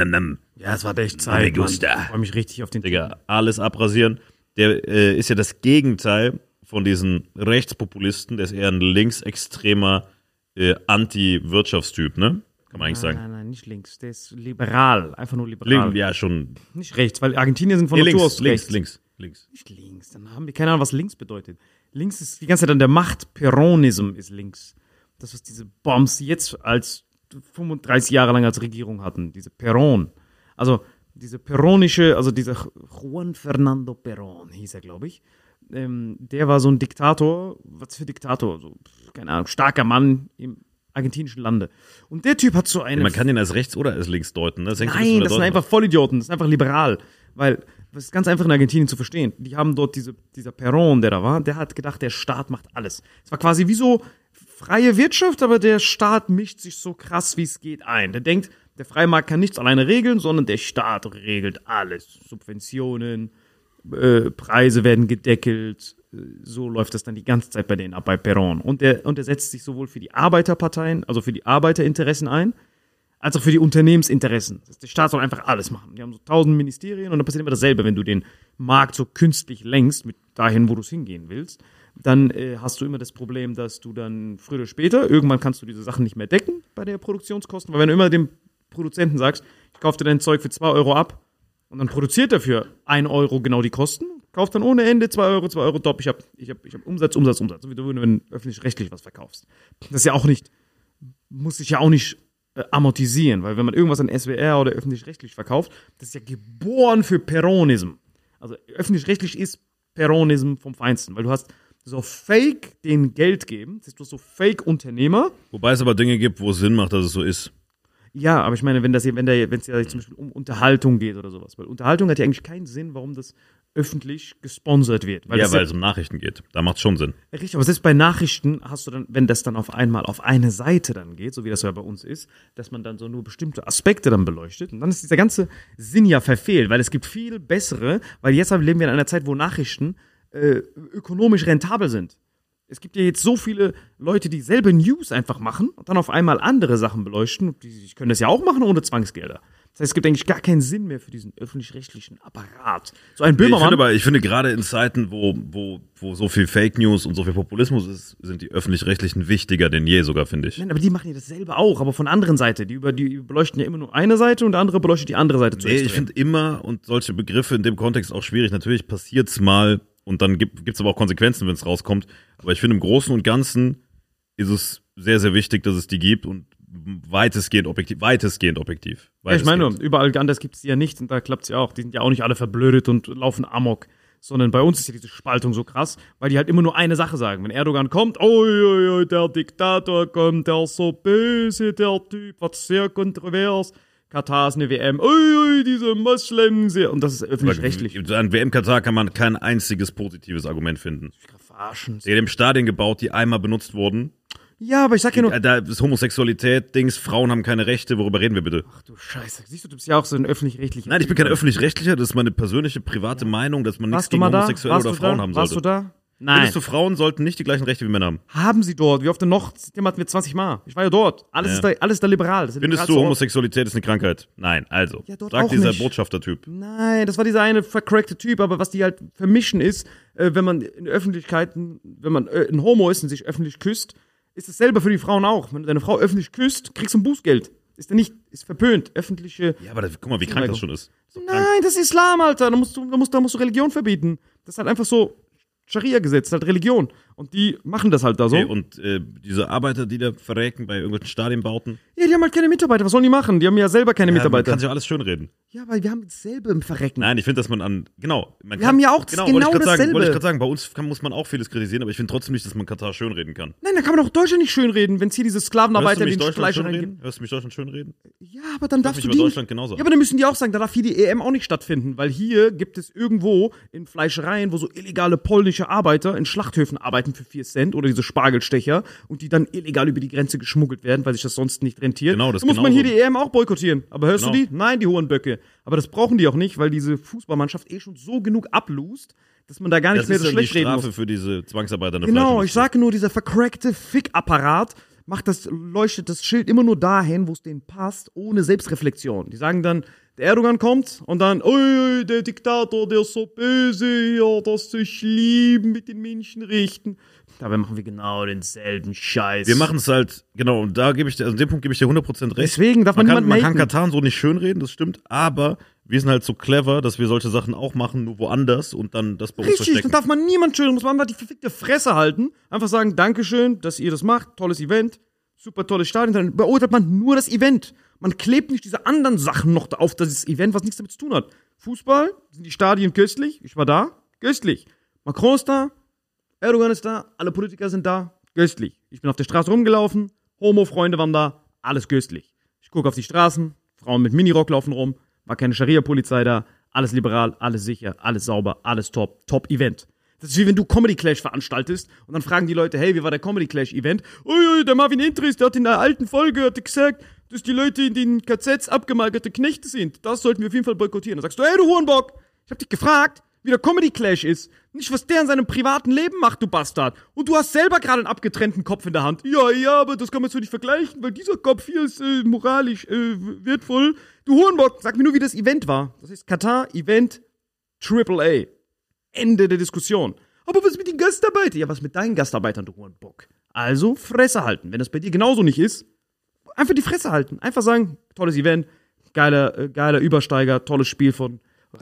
nim. Ja, es war echt Zeit. Ich freue mich richtig auf den Digga, alles abrasieren. Der äh, ist ja das Gegenteil von diesen Rechtspopulisten. Der ist eher ein linksextremer äh, Anti-Wirtschaftstyp, ne? Kann man eigentlich Nein, sagen. nein, nein, nicht links. Der ist liberal. Einfach nur liberal. Link, ja, schon. Nicht rechts, weil Argentinier sind von Nee, Natur links, aus links, rechts. links, links. Nicht links. Dann haben wir keine Ahnung, was links bedeutet. Links ist die ganze Zeit an der Macht. Peronism ist links. Das, was diese Bombs jetzt als 35 Jahre lang als Regierung hatten. Diese Peron. Also diese peronische, also dieser Juan Fernando Perón hieß er, glaube ich. Ähm, der war so ein Diktator. Was für Diktator? So, keine Ahnung, starker Mann im argentinischen Lande. Und der Typ hat so eine Man kann den als rechts oder als links deuten, ne? Das Nein, das sind einfach Vollidioten, das ist einfach liberal. Weil, das ist ganz einfach in Argentinien zu verstehen. Die haben dort diese, dieser Perón, der da war, der hat gedacht, der Staat macht alles. Es war quasi wie so freie Wirtschaft, aber der Staat mischt sich so krass, wie es geht ein. Der denkt, der freie Markt kann nichts alleine regeln, sondern der Staat regelt alles. Subventionen, äh, Preise werden gedeckelt. Äh, So läuft das dann die ganze Zeit bei denen ab, bei Perón. Und der, und der setzt sich sowohl für die Arbeiterparteien, also für die Arbeiterinteressen ein, als auch für die Unternehmensinteressen. Der Staat soll einfach alles machen. Die haben so tausend Ministerien und dann passiert immer dasselbe, wenn du den Markt so künstlich lenkst, mit dahin, wo du es hingehen willst. Dann äh, hast du immer das Problem, dass du dann früher oder später, irgendwann kannst du diese Sachen nicht mehr decken bei der Produktionskosten, weil wenn du immer dem Produzenten sagst, ich kaufe dir dein Zeug für 2 Euro ab und dann produziert er für 1 Euro genau die Kosten, kauft dann ohne Ende 2 Euro, 2 Euro top, ich habe ich hab, ich hab Umsatz, Umsatz, Umsatz, so wie du, wenn du öffentlich-rechtlich was verkaufst. Das ist ja auch nicht, muss sich ja auch nicht äh, amortisieren, weil wenn man irgendwas an SWR oder öffentlich-rechtlich verkauft, das ist ja geboren für Peronism. Also öffentlich-rechtlich ist Peronism vom Feinsten, weil du hast so Fake den Geld geben, das hast so Fake-Unternehmer. Wobei es aber Dinge gibt, wo es Sinn macht, dass es so ist. Ja, aber ich meine, wenn das hier, wenn da, wenn es ja zum Beispiel um Unterhaltung geht oder sowas, weil Unterhaltung hat ja eigentlich keinen Sinn, warum das öffentlich gesponsert wird. Weil ja, weil es um Nachrichten geht. Da macht es schon Sinn. Richtig, aber selbst bei Nachrichten hast du dann, wenn das dann auf einmal auf eine Seite dann geht, so wie das ja bei uns ist, dass man dann so nur bestimmte Aspekte dann beleuchtet und dann ist dieser ganze Sinn ja verfehlt, weil es gibt viel bessere, weil jetzt leben wir in einer Zeit, wo Nachrichten äh, ökonomisch rentabel sind. Es gibt ja jetzt so viele Leute, die selber News einfach machen und dann auf einmal andere Sachen beleuchten. Die können das ja auch machen ohne Zwangsgelder. Das heißt, es gibt eigentlich gar keinen Sinn mehr für diesen öffentlich-rechtlichen Apparat. So ein Ich finde Böhmermann. aber, ich finde gerade in Zeiten, wo, wo, wo so viel Fake News und so viel Populismus ist, sind die öffentlich-rechtlichen wichtiger denn je sogar, finde ich. Nein, aber die machen ja dasselbe auch, aber von der anderen Seite. Die, über, die beleuchten ja immer nur eine Seite und der andere beleuchtet die andere Seite zu Nee, ich finde immer und solche Begriffe in dem Kontext auch schwierig. Natürlich passiert's mal und dann gibt es aber auch Konsequenzen, wenn es rauskommt. Aber ich finde im Großen und Ganzen ist es sehr, sehr wichtig, dass es die gibt und weitestgehend objektiv. Weitestgehend objektiv. Ja, ich meine, Weitestgehend. überall anders gibt es die ja nicht und da klappt es ja auch. Die sind ja auch nicht alle verblödet und laufen amok. Sondern bei uns ist ja diese Spaltung so krass, weil die halt immer nur eine Sache sagen. Wenn Erdogan kommt, oi, der Diktator kommt, der ist so böse, der Typ, was sehr kontrovers. Katar ist eine WM, oi, oi, diese Moslems. Und das ist öffentlich-rechtlich. An WM Katar kann man kein einziges positives Argument finden. Verarschen. Sie haben Stadien gebaut, die einmal benutzt wurden. Ja, aber ich sag ja nur, Da ist Homosexualität, Dings, Frauen haben keine Rechte. Worüber reden wir bitte? du Scheiße, siehst du, du bist ja auch so ein öffentlich-rechtlicher. Nein, ich bin kein öffentlich-rechtlicher. Das ist meine persönliche, private Meinung, dass man nichts gegen da? Homosexuelle Warst oder Frauen da? haben Warst du sollte. da? Nein. Findest du, Frauen sollten nicht die gleichen Rechte wie Männer haben? Haben sie dort? Wie oft denn noch? Das Thema hatten wir 20 Mal. Ich war ja dort. Alles, Ja. ist, da, alles ist da liberal. Ist Findest du. Homosexualität ist eine Krankheit? Nein, also. Ja, dort sagt dieser. Botschaftertyp. Nein, das war dieser eine vercrackte Typ, aber was die halt vermischen ist, äh, wenn man in der Öffentlichkeit, wenn man äh, ein Homo ist und sich öffentlich küsst, ist dasselbe für die Frauen auch. Wenn du deine Frau öffentlich küsst, kriegst du ein Bußgeld. Ist ja nicht, ist verpönt. Öffentliche. Ja, aber das, guck mal, wie krank das schon ist. Nein, das ist Islam, Alter. Da musst du, da musst, da musst du Religion verbieten. Das ist halt einfach so Scharia-Gesetz, halt Religion. Und die machen das halt da so. Okay, und äh, diese Arbeiter, die da verrecken bei irgendwelchen Stadienbauten. ja, die haben halt keine Mitarbeiter. Was sollen die machen? Die haben ja selber keine Ja, man Mitarbeiter. kann sich alles schönreden. Ja, weil wir haben dasselbe im Verrecken. Nein, ich finde, dass man an. Genau. Man Wir haben ja auch das- genau, wollte genau ich grad sagen, dasselbe. Wollte ich gerade sagen, bei uns kann, muss man auch vieles kritisieren, aber ich finde trotzdem nicht, dass man Katar schönreden kann. Nein, da kann man auch Deutschland nicht schönreden, wenn es hier diese Sklavenarbeiter in den Fleisch reingeben. Hörst du mich Deutschland schönreden? Ja, aber dann darfst du die. Deutschland genauso Ja, aber dann müssen die auch sagen, da darf hier die EM auch nicht stattfinden, weil hier gibt es irgendwo in Fleischereien, wo so illegale polnische Arbeiter in Schlachthöfen arbeiten für 4 Cent oder diese Spargelstecher und die dann illegal über die Grenze geschmuggelt werden, weil sich das sonst nicht rentiert. Genau, das dann muss man hier genauso. die EM auch boykottieren. Aber hörst du Genau. die? Nein, die hohen Böcke. Aber das brauchen die auch nicht, weil diese Fußballmannschaft eh schon so genug ablust, dass man da gar nicht Das mehr ist so schlecht reden muss. Strafe für diese Zwangsarbeiter Genau, ich sage nur, dieser vercrackte Fick-Apparat macht das, leuchtet das Schild immer nur dahin, wo es denen passt, ohne Selbstreflexion. Die sagen dann, der Erdogan kommt und dann, ui, der Diktator, der ist so böse, ja, das so schlimm mit den Menschenrechten. Dabei machen wir genau denselben Scheiß. Wir machen es halt, genau, und da gebe ich dir, also an dem Punkt gebe ich dir 100% recht. Deswegen darf man man kann, man niemanden kann haten. Katar so nicht schönreden, das stimmt, aber wir sind halt so clever, dass wir solche Sachen auch machen, nur woanders und dann das bei uns Richtig, dann verstecken. darf man niemand schön, muss man einfach die verfickte Fresse halten. Einfach sagen, Dankeschön, dass ihr das macht, tolles Event, super tolles Stadion. Dann beurteilt man nur das Event. Man klebt nicht diese anderen Sachen noch auf das Event, was nichts damit zu tun hat. Fußball, sind die Stadien köstlich, ich war da, köstlich. Macron ist da, Erdogan ist da, alle Politiker sind da, köstlich. Ich bin auf der Straße rumgelaufen, Homo-Freunde waren da, alles köstlich. Ich gucke auf die Straßen, Frauen mit Minirock laufen rum, war keine Scharia-Polizei da, alles liberal, alles sicher, alles sauber, alles top, Top-Event. Das ist wie wenn du Comedy Clash veranstaltest und dann fragen die Leute, hey, wie war der Comedy Clash Event? Ui, ui, der Marvin Intris, der hat in der alten Folge hat gesagt, dass die Leute in den KZs abgemagerte Knechte sind. Das sollten wir auf jeden Fall boykottieren. Dann sagst du, hey, du Hurenbock, ich hab dich gefragt, wie der Comedy Clash ist. Nicht, was der in seinem privaten Leben macht, du Bastard. Und du hast selber gerade einen abgetrennten Kopf in der Hand. Ja, ja, aber das kann man so nicht vergleichen, weil dieser Kopf hier ist äh, moralisch äh, wertvoll. Du Hurenbock, sag mir nur, wie das Event war. Das ist Katar Event Triple A. Ende der Diskussion. Aber was mit den Gastarbeitern? Ja, was mit deinen Gastarbeitern, du Hurenbock? Also Fresse halten. Wenn das bei dir genauso nicht ist, einfach die Fresse halten. Einfach sagen, tolles Event, geiler, äh, geiler Übersteiger, tolles Spiel von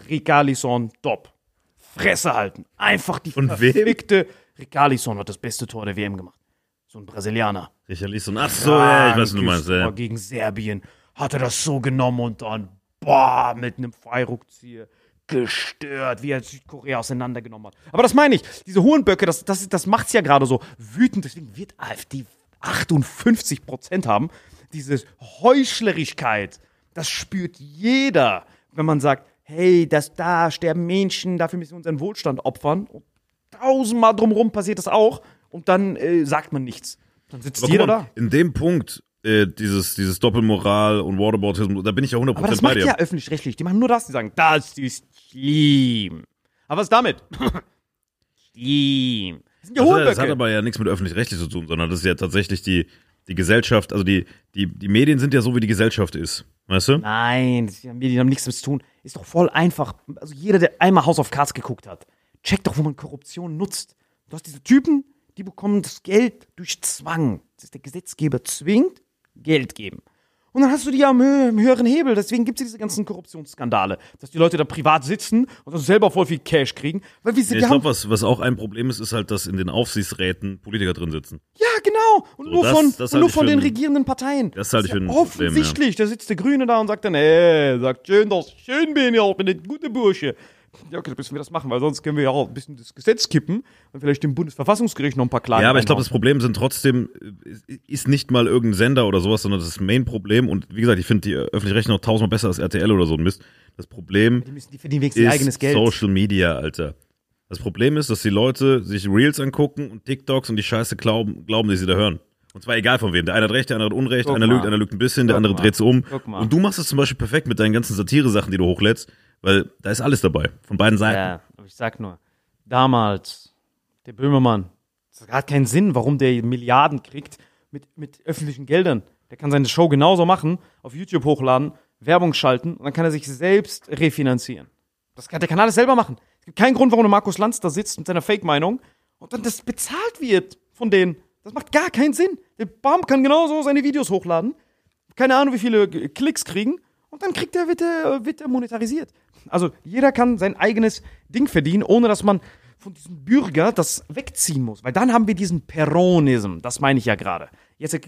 Ricarlison, top. Fresse halten. Einfach die verfickte Ricarlison hat das beste Tor der WM gemacht. So ein Brasilianer. So. Ach so, ja, ich weiß, was du meinst. Ja. Gegen Serbien hat er das so genommen und dann, boah, mit einem Freiruckzieher gestört, wie er Südkorea auseinandergenommen hat. Aber das meine ich, diese hohen Böcke, das, das, das macht's ja gerade so wütend. Deswegen wird AfD 58 Prozent haben. Diese Heuchlerigkeit, das spürt jeder, wenn man sagt, hey, das da sterben Menschen, dafür müssen wir unseren Wohlstand opfern. Und tausendmal drumherum passiert das auch und dann äh, sagt man nichts. Dann sitzt Aber jeder mal, da. in dem Punkt, äh, dieses, dieses Doppelmoral und Waterboardismus, da bin ich ja 100% Aber das bei macht dir. ja öffentlich-rechtlich. Die machen nur das, die sagen, das ist schlimm. Aber was damit? [laughs] schlimm. Das sind Also, das hat aber ja nichts mit öffentlich-rechtlich zu tun, sondern das ist ja tatsächlich die, die Gesellschaft, also die, die, die Medien sind ja so, wie die Gesellschaft ist. Weißt du? Nein, haben Medien haben nichts damit zu tun. Ist doch voll einfach. Also jeder, der einmal House of Cards geguckt hat, checkt doch, wo man Korruption nutzt. Du hast diese Typen, die bekommen das Geld durch Zwang. Das ist der Gesetzgeber zwingt, Geld geben. Und dann hast du die am, hö am höheren Hebel. Deswegen gibt es diese ganzen Korruptionsskandale. Dass die Leute da privat sitzen und dann selber voll viel Cash kriegen. Weil wir sind Ich glaube, was, was auch ein Problem ist, ist halt, dass in den Aufsichtsräten Politiker drin sitzen. Ja, genau. Und So, nur das- von, das und nur von den ein- regierenden Parteien. das halte ich für ein ja Problem, Offensichtlich, da sitzt der Grüne da und sagt dann, ey, sagt schön, dass ich schön bin, ja, ich bin ein guter Bursche. Ja, okay, dann müssen wir das machen, weil sonst können wir ja auch ein bisschen das Gesetz kippen und vielleicht dem Bundesverfassungsgericht noch ein paar Klagen Ja, aber ich glaube, das. Problem sind trotzdem, äh, ist nicht mal irgendein Sender oder sowas, sondern das ist das Main-Problem. Und wie gesagt, ich finde die öffentlich-rechtlichen noch tausendmal besser als RTL oder so ein Mist. Das Problem Die, müssen, die verdienen wenigstens ihr eigenes ist Geld. Social Media, Alter. Das Problem ist, dass die Leute sich Reels angucken und TikToks und die Scheiße glauben, glauben die sie da hören. Und zwar egal von wem. Der eine hat recht, der andere hat Unrecht, Guck einer mal. lügt, einer lügt ein bisschen, der Guck andere mal. dreht um. Guck mal. Und du machst es zum Beispiel perfekt mit deinen ganzen Satire-Sachen, die du hochlädst, weil da ist alles dabei. Von beiden Seiten. Ja, aber ich sag nur, damals, der Böhmermann, das hat keinen Sinn, warum der Milliarden kriegt mit, mit öffentlichen Geldern. Der kann seine Show genauso machen, auf YouTube hochladen, Werbung schalten und dann kann er sich selbst refinanzieren. Das kann, der kann alles selber machen. Es gibt keinen Grund, warum der Markus Lanz da sitzt mit seiner Fake-Meinung und dann das bezahlt wird von denen. Das macht gar keinen Sinn. Der Bam kann genauso seine Videos hochladen. Keine Ahnung, wie viele Klicks kriegen. Und dann kriegt er, wird er, wird er monetarisiert. Also jeder kann sein eigenes Ding verdienen, ohne dass man von diesem Bürger das wegziehen muss. Weil dann haben wir diesen Peronism. Das meine ich ja gerade. Jetzt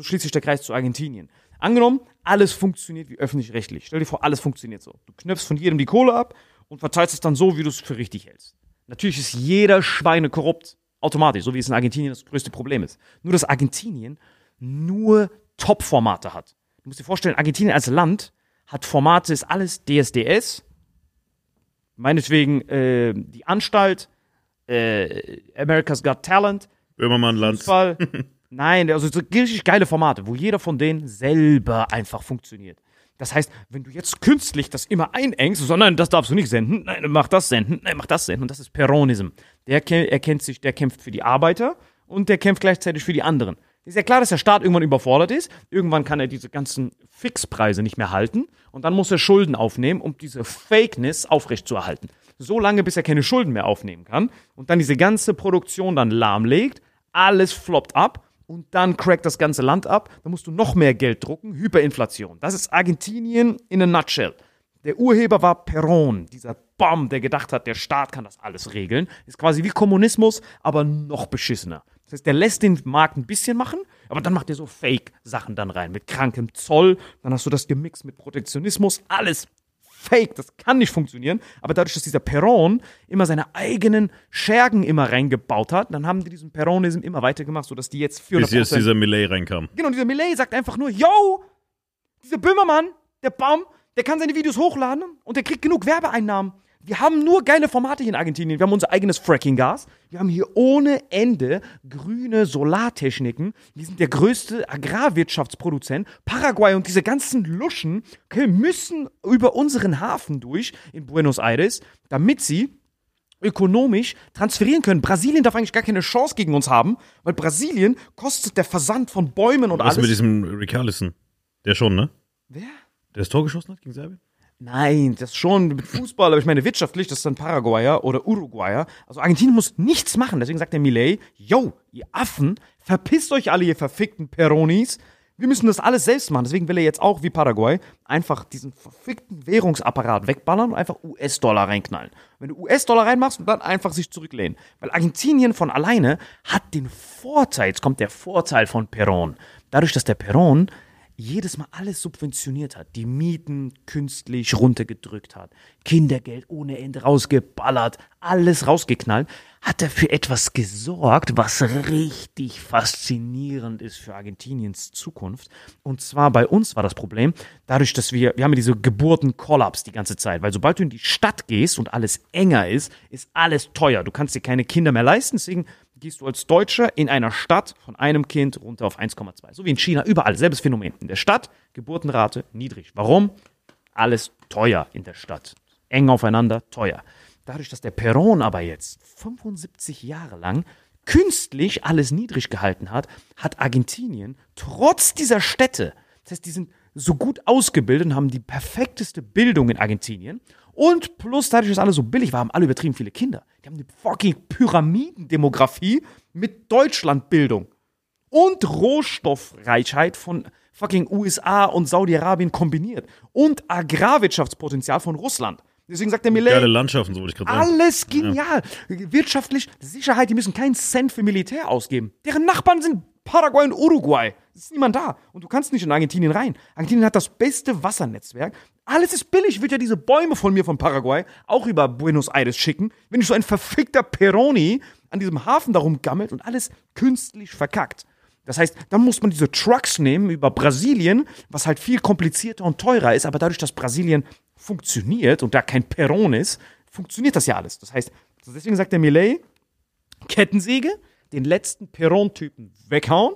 schließt sich der Kreis zu Argentinien. Angenommen, alles funktioniert wie öffentlich-rechtlich. Stell dir vor, alles funktioniert so. Du knöpfst von jedem die Kohle ab und verteilst es dann so, wie du es für richtig hältst. Natürlich ist jeder Schweine korrupt. Automatisch, so wie es in Argentinien das größte Problem ist. Nur, dass Argentinien nur Top-Formate hat. Du musst dir vorstellen, Argentinien als Land hat Formate, ist alles DSDS, meinetwegen äh, die Anstalt, äh, America's Got Talent, Böhmermann-Land. Fußball. [laughs] Nein, also so richtig geile Formate, wo jeder von denen selber einfach funktioniert. Das heißt, wenn du jetzt künstlich das immer einengst, so, nein, das darfst du nicht senden, nein, mach das senden, nein, mach das senden, und das ist Peronism. Der erkennt sich, der kämpft für die Arbeiter und der kämpft gleichzeitig für die anderen. Ist ja klar, dass der Staat irgendwann überfordert ist. Irgendwann kann er diese ganzen Fixpreise nicht mehr halten und dann muss er Schulden aufnehmen, um diese Fakeness aufrechtzuerhalten. So lange, bis er keine Schulden mehr aufnehmen kann und dann diese ganze Produktion dann lahmlegt, alles floppt ab und dann crackt das ganze Land ab. Dann musst du noch mehr Geld drucken, Hyperinflation. Das ist Argentinien in a nutshell. Der Urheber war Perón, dieser Bam, der gedacht hat, der Staat kann das alles regeln. Ist quasi wie Kommunismus, aber noch beschissener. Das heißt, der lässt den Markt ein bisschen machen, aber dann macht er so Fake-Sachen dann rein. Mit krankem Zoll, dann hast du das gemixt mit Protektionismus, alles fake, das kann nicht funktionieren. Aber dadurch, dass dieser Perron immer seine eigenen Schergen immer reingebaut hat, dann haben die diesen Peronism immer weitergemacht, sodass die jetzt 400 Bis jetzt dieser Millet reinkam. Genau, dieser Millet sagt einfach nur, yo, dieser Böhmermann, der Baum, der kann seine Videos hochladen und der kriegt genug Werbeeinnahmen. Wir haben nur geile Formate hier in Argentinien. Wir haben unser eigenes Fracking-Gas. Wir haben hier ohne Ende grüne Solartechniken. Wir sind der größte Agrarwirtschaftsproduzent. Paraguay und diese ganzen Luschen okay, müssen über unseren Hafen durch in Buenos Aires, damit sie ökonomisch transferieren können. Brasilien darf eigentlich gar keine Chance gegen uns haben, weil Brasilien kostet der Versand von Bäumen und Was mit alles. diesem Rickarlison? Der schon, ne? Wer? Der das Tor geschossen hat gegen Serbien? Nein, das schon mit Fußball, aber ich meine wirtschaftlich, das ist dann Paraguayer oder Uruguayer. Also Argentinien muss nichts machen. Deswegen sagt der Millet, yo, ihr Affen, verpisst euch alle, ihr verfickten Peronis. Wir müssen das alles selbst machen. Deswegen will er jetzt auch, wie Paraguay, einfach diesen verfickten Währungsapparat wegballern und einfach US-Dollar reinknallen. Wenn du US-Dollar reinmachst und dann einfach sich zurücklehnen. Weil Argentinien von alleine hat den Vorteil, jetzt kommt der Vorteil von Peron. Dadurch, dass der Peron jedes Mal alles subventioniert hat, die Mieten künstlich runtergedrückt hat, Kindergeld ohne Ende rausgeballert, alles rausgeknallt, hat er für etwas gesorgt, was richtig faszinierend ist für Argentiniens Zukunft. Und zwar bei uns war das Problem, dadurch, dass wir, wir haben ja diese Geburtenkollaps die ganze Zeit, weil sobald du in die Stadt gehst und alles enger ist, ist alles teuer. Du kannst dir keine Kinder mehr leisten, deswegen gehst du als Deutscher in einer Stadt von einem Kind runter auf 1,2. So wie in China, überall, selbes Phänomen. In der Stadt, Geburtenrate niedrig. Warum? Alles teuer in der Stadt. Eng aufeinander, teuer. Dadurch, dass der Peron aber jetzt 75 Jahre lang künstlich alles niedrig gehalten hat, hat Argentinien trotz dieser Städte, das heißt, die sind so gut ausgebildet und haben die perfekteste Bildung in Argentinien. Und plus dadurch, dass alles so billig war, haben alle übertrieben viele Kinder. Die haben eine fucking Pyramidendemografie mit Deutschlandbildung und Rohstoffreichheit von fucking USA und Saudi-Arabien kombiniert und Agrarwirtschaftspotenzial von Russland. Deswegen sagt der Geile Millet, Landschaften, so wollte ich gerade sagen. alles genial. Wirtschaftlich, Sicherheit, die müssen keinen Cent für Militär ausgeben. Deren Nachbarn sind Paraguay und Uruguay. Es ist niemand da. Und du kannst nicht in Argentinien rein. Argentinien hat das beste Wassernetzwerk. Alles ist billig. Ich würde ja diese Bäume von mir von Paraguay auch über Buenos Aires schicken, wenn ich so ein verfickter Peroni an diesem Hafen darum gammelt und alles künstlich verkackt. Das heißt, dann muss man diese Trucks nehmen über Brasilien, was halt viel komplizierter und teurer ist, aber dadurch, dass Brasilien funktioniert und da kein Peron ist, funktioniert das ja alles. Das heißt, deswegen sagt der Millet, Kettensäge, den letzten Peron-Typen weghauen,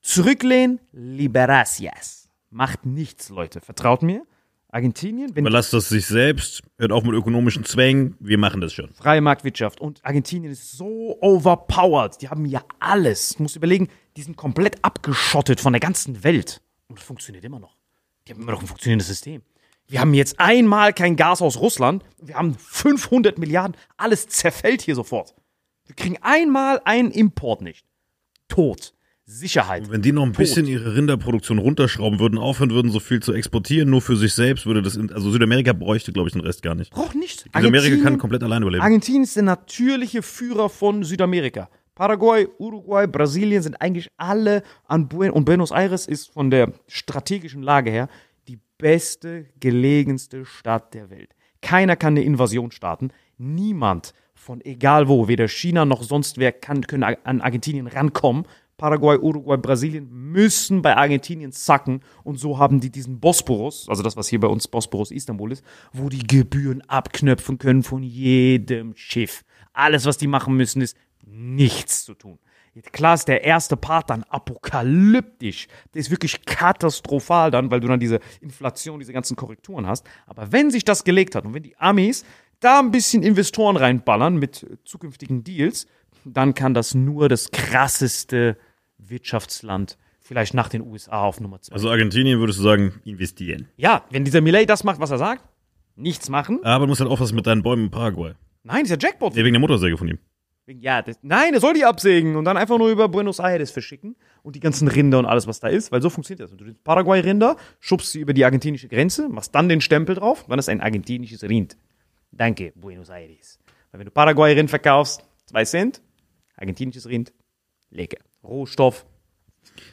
zurücklehnen, liberacias. Macht nichts, Leute. Vertraut mir. Argentinien, wenn Überlasst das sich selbst, hört auf mit ökonomischen Zwängen, wir machen das schon. freie Marktwirtschaft und Argentinien ist so overpowered. Die haben ja alles. Du musst überlegen, die sind komplett abgeschottet von der ganzen Welt. Und es funktioniert immer noch. Die haben immer noch ein funktionierendes System. Wir haben jetzt einmal kein Gas aus Russland. Wir haben 500 Milliarden. Alles zerfällt hier sofort. Wir kriegen einmal einen Import nicht. Tot. Sicherheit. Wenn die noch ein Tod. bisschen ihre Rinderproduktion runterschrauben würden, aufhören würden, so viel zu exportieren, nur für sich selbst, würde das, in, also Südamerika bräuchte, glaube ich, den Rest gar nicht. Braucht nicht. Südamerika kann komplett allein überleben. Argentinien ist der natürliche Führer von Südamerika. Paraguay, Uruguay, Brasilien sind eigentlich alle an Buen und Buenos Aires ist von der strategischen Lage her die beste gelegenste Stadt der Welt. Keiner kann eine Invasion starten. Niemand von egal wo, weder China noch sonst wer kann können an Argentinien rankommen. Paraguay, Uruguay, Brasilien müssen bei Argentinien zacken und so haben die diesen Bosporus, also das, was hier bei uns Bosporus Istanbul ist, wo die Gebühren abknöpfen können von jedem Schiff. Alles, was die machen müssen, ist nichts zu tun. Klar ist der erste Part dann apokalyptisch. Der ist wirklich katastrophal dann, weil du dann diese Inflation, diese ganzen Korrekturen hast. Aber wenn sich das gelegt hat und wenn die Amis da ein bisschen Investoren reinballern mit zukünftigen Deals, dann kann das nur das krasseste Wirtschaftsland vielleicht nach den USA auf Nummer zwei. Also Argentinien würdest du sagen, investieren. ja, wenn dieser Millet das macht, was er sagt, nichts machen. Aber du musst halt aufpassen mit deinen Bäumen in Paraguay. Nein, ist ja Jackpot. Nee, wegen der Motorsäge von ihm. Ja, das, nein, er soll die absägen und dann einfach nur über Buenos Aires verschicken und die ganzen Rinder und alles, was da ist, weil so funktioniert das. Du nimmst Paraguay-Rinder, schubst sie über die argentinische Grenze, machst dann den Stempel drauf, dann ist ein argentinisches Rind. Danke, Buenos Aires. Weil wenn du Paraguay-Rind verkaufst, 2 Cent, argentinisches Rind, lecker. Rohstoff,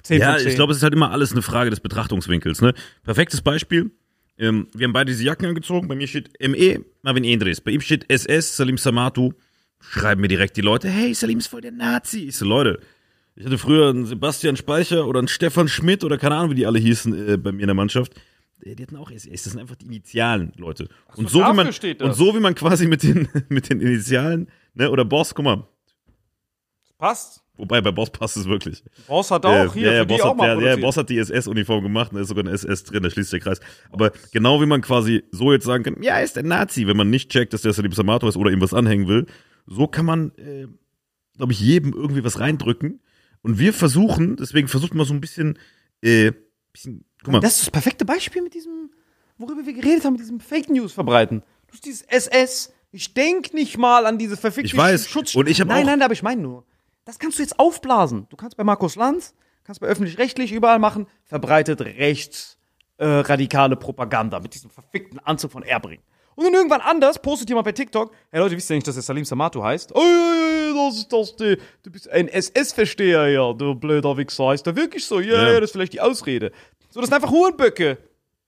10 Ja, von 10. ich glaube, es ist halt immer alles eine Frage des Betrachtungswinkels. Ne? Perfektes Beispiel. Ähm, wir haben beide diese Jacken angezogen. Bei mir steht ME, Marvin Endres. Bei ihm steht SS, Salim Samatu. Schreiben mir direkt die Leute, hey, Salim ist voll der Nazi. Ich so, Leute, ich hatte früher einen Sebastian Speicher oder einen Stefan Schmidt oder keine Ahnung, wie die alle hießen äh, bei mir in der Mannschaft. Äh, Die hatten auch SS. Das sind einfach die Initialen, Leute. Und so, wie man, das. und so wie man quasi mit den, [laughs] mit den Initialen, ne, oder Boss, guck mal, Passt. wobei bei Boss passt es wirklich. Boss hat auch hier ja, ja, Boss auch hat, mal ja, ja. Boss hat die SS-Uniform gemacht und da ist sogar ein SS drin, da schließt der Kreis. Aber genau wie man quasi so jetzt sagen kann, ja, ist ein Nazi, wenn man nicht checkt, dass der Salim Samato ist oder ihm was anhängen will, so kann man, äh, glaube ich, jedem irgendwie was reindrücken. Und wir versuchen, deswegen versucht man so ein bisschen, äh, bisschen guck mal, Das ist das perfekte Beispiel mit diesem, worüber wir geredet haben, mit diesem Fake News verbreiten. Du hast dieses SS. Ich denk nicht mal an diese verfickte Ich weiß. Schutz. Und ich hab nein, auch- nein, aber ich meine nur, das kannst du jetzt aufblasen. Du kannst bei Markus Lanz, kannst bei öffentlich-rechtlich überall machen, verbreitet rechts äh, radikale Propaganda mit diesem verfickten Anzug von Erbring. Und dann irgendwann anders postet jemand bei TikTok, hey Leute, wisst ihr nicht, dass der Salim Samato heißt? Oh, ja, ja, ja, das ist das, die, du bist ein SS-Versteher, ja, du blöder Wichser. Heißt der wirklich so? Ja, Ja. ja, das ist vielleicht die Ausrede. So, das sind einfach Hurenböcke.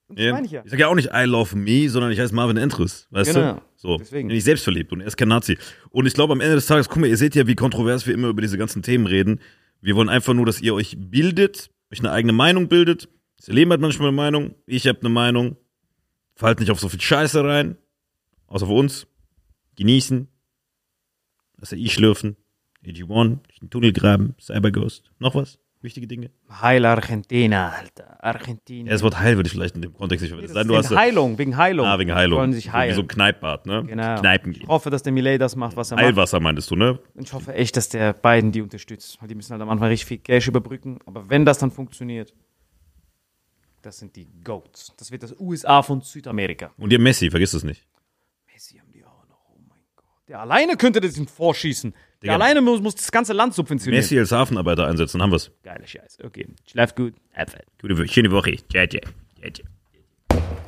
Das Ja. meine ich ja. Ich sage ja auch nicht I love me, sondern ich heiße Marvin Entres, weißt Genau. du? So. Deswegen. Bin ich selbstverliebt und er ist kein Nazi. Und ich glaube, am Ende des Tages, guck mal, ihr seht ja, wie kontrovers wir immer über diese ganzen Themen reden. Wir wollen einfach nur, dass ihr euch bildet, euch eine eigene Meinung bildet. Das Leben hat manchmal eine Meinung, ich habe eine Meinung. Fallt nicht auf so viel Scheiße rein. Außer für uns. Genießen. Das ich schlürfen. AG1, durch den Tunnel graben, Cyberghost. Noch was? Wichtige Dinge? Heil Argentina, Alter. Argentinien. Ja, das Wort Heil würde ich vielleicht in dem Kontext nicht verwenden. das Sein, hast wegen Heilung, wegen Heilung. Ah, wegen Heilung. Wollen sich heilen. Wie so ein Kneippbad, ne? genau. Kneipen Ich gehen. hoffe, dass der Millet das macht, was er macht. Heilwasser meintest du, ne? Und ich hoffe echt, dass der Biden die unterstützt. Weil die müssen halt am Anfang richtig viel Cash überbrücken. Aber wenn das dann funktioniert, das sind die Goats. Das wird das USA von Südamerika. Und ihr Messi, vergiss es nicht. Messi haben die auch noch. Oh mein Gott. Der alleine könnte das in vorschießen. Der Digga. alleine muss, muss das ganze Land subventionieren. Messi als Hafenarbeiter einsetzen, haben wir's. Geile Scheiße. Okay. Schlaf gut. Gute, schöne Woche. Ciao, ciao. Ciao, ciao.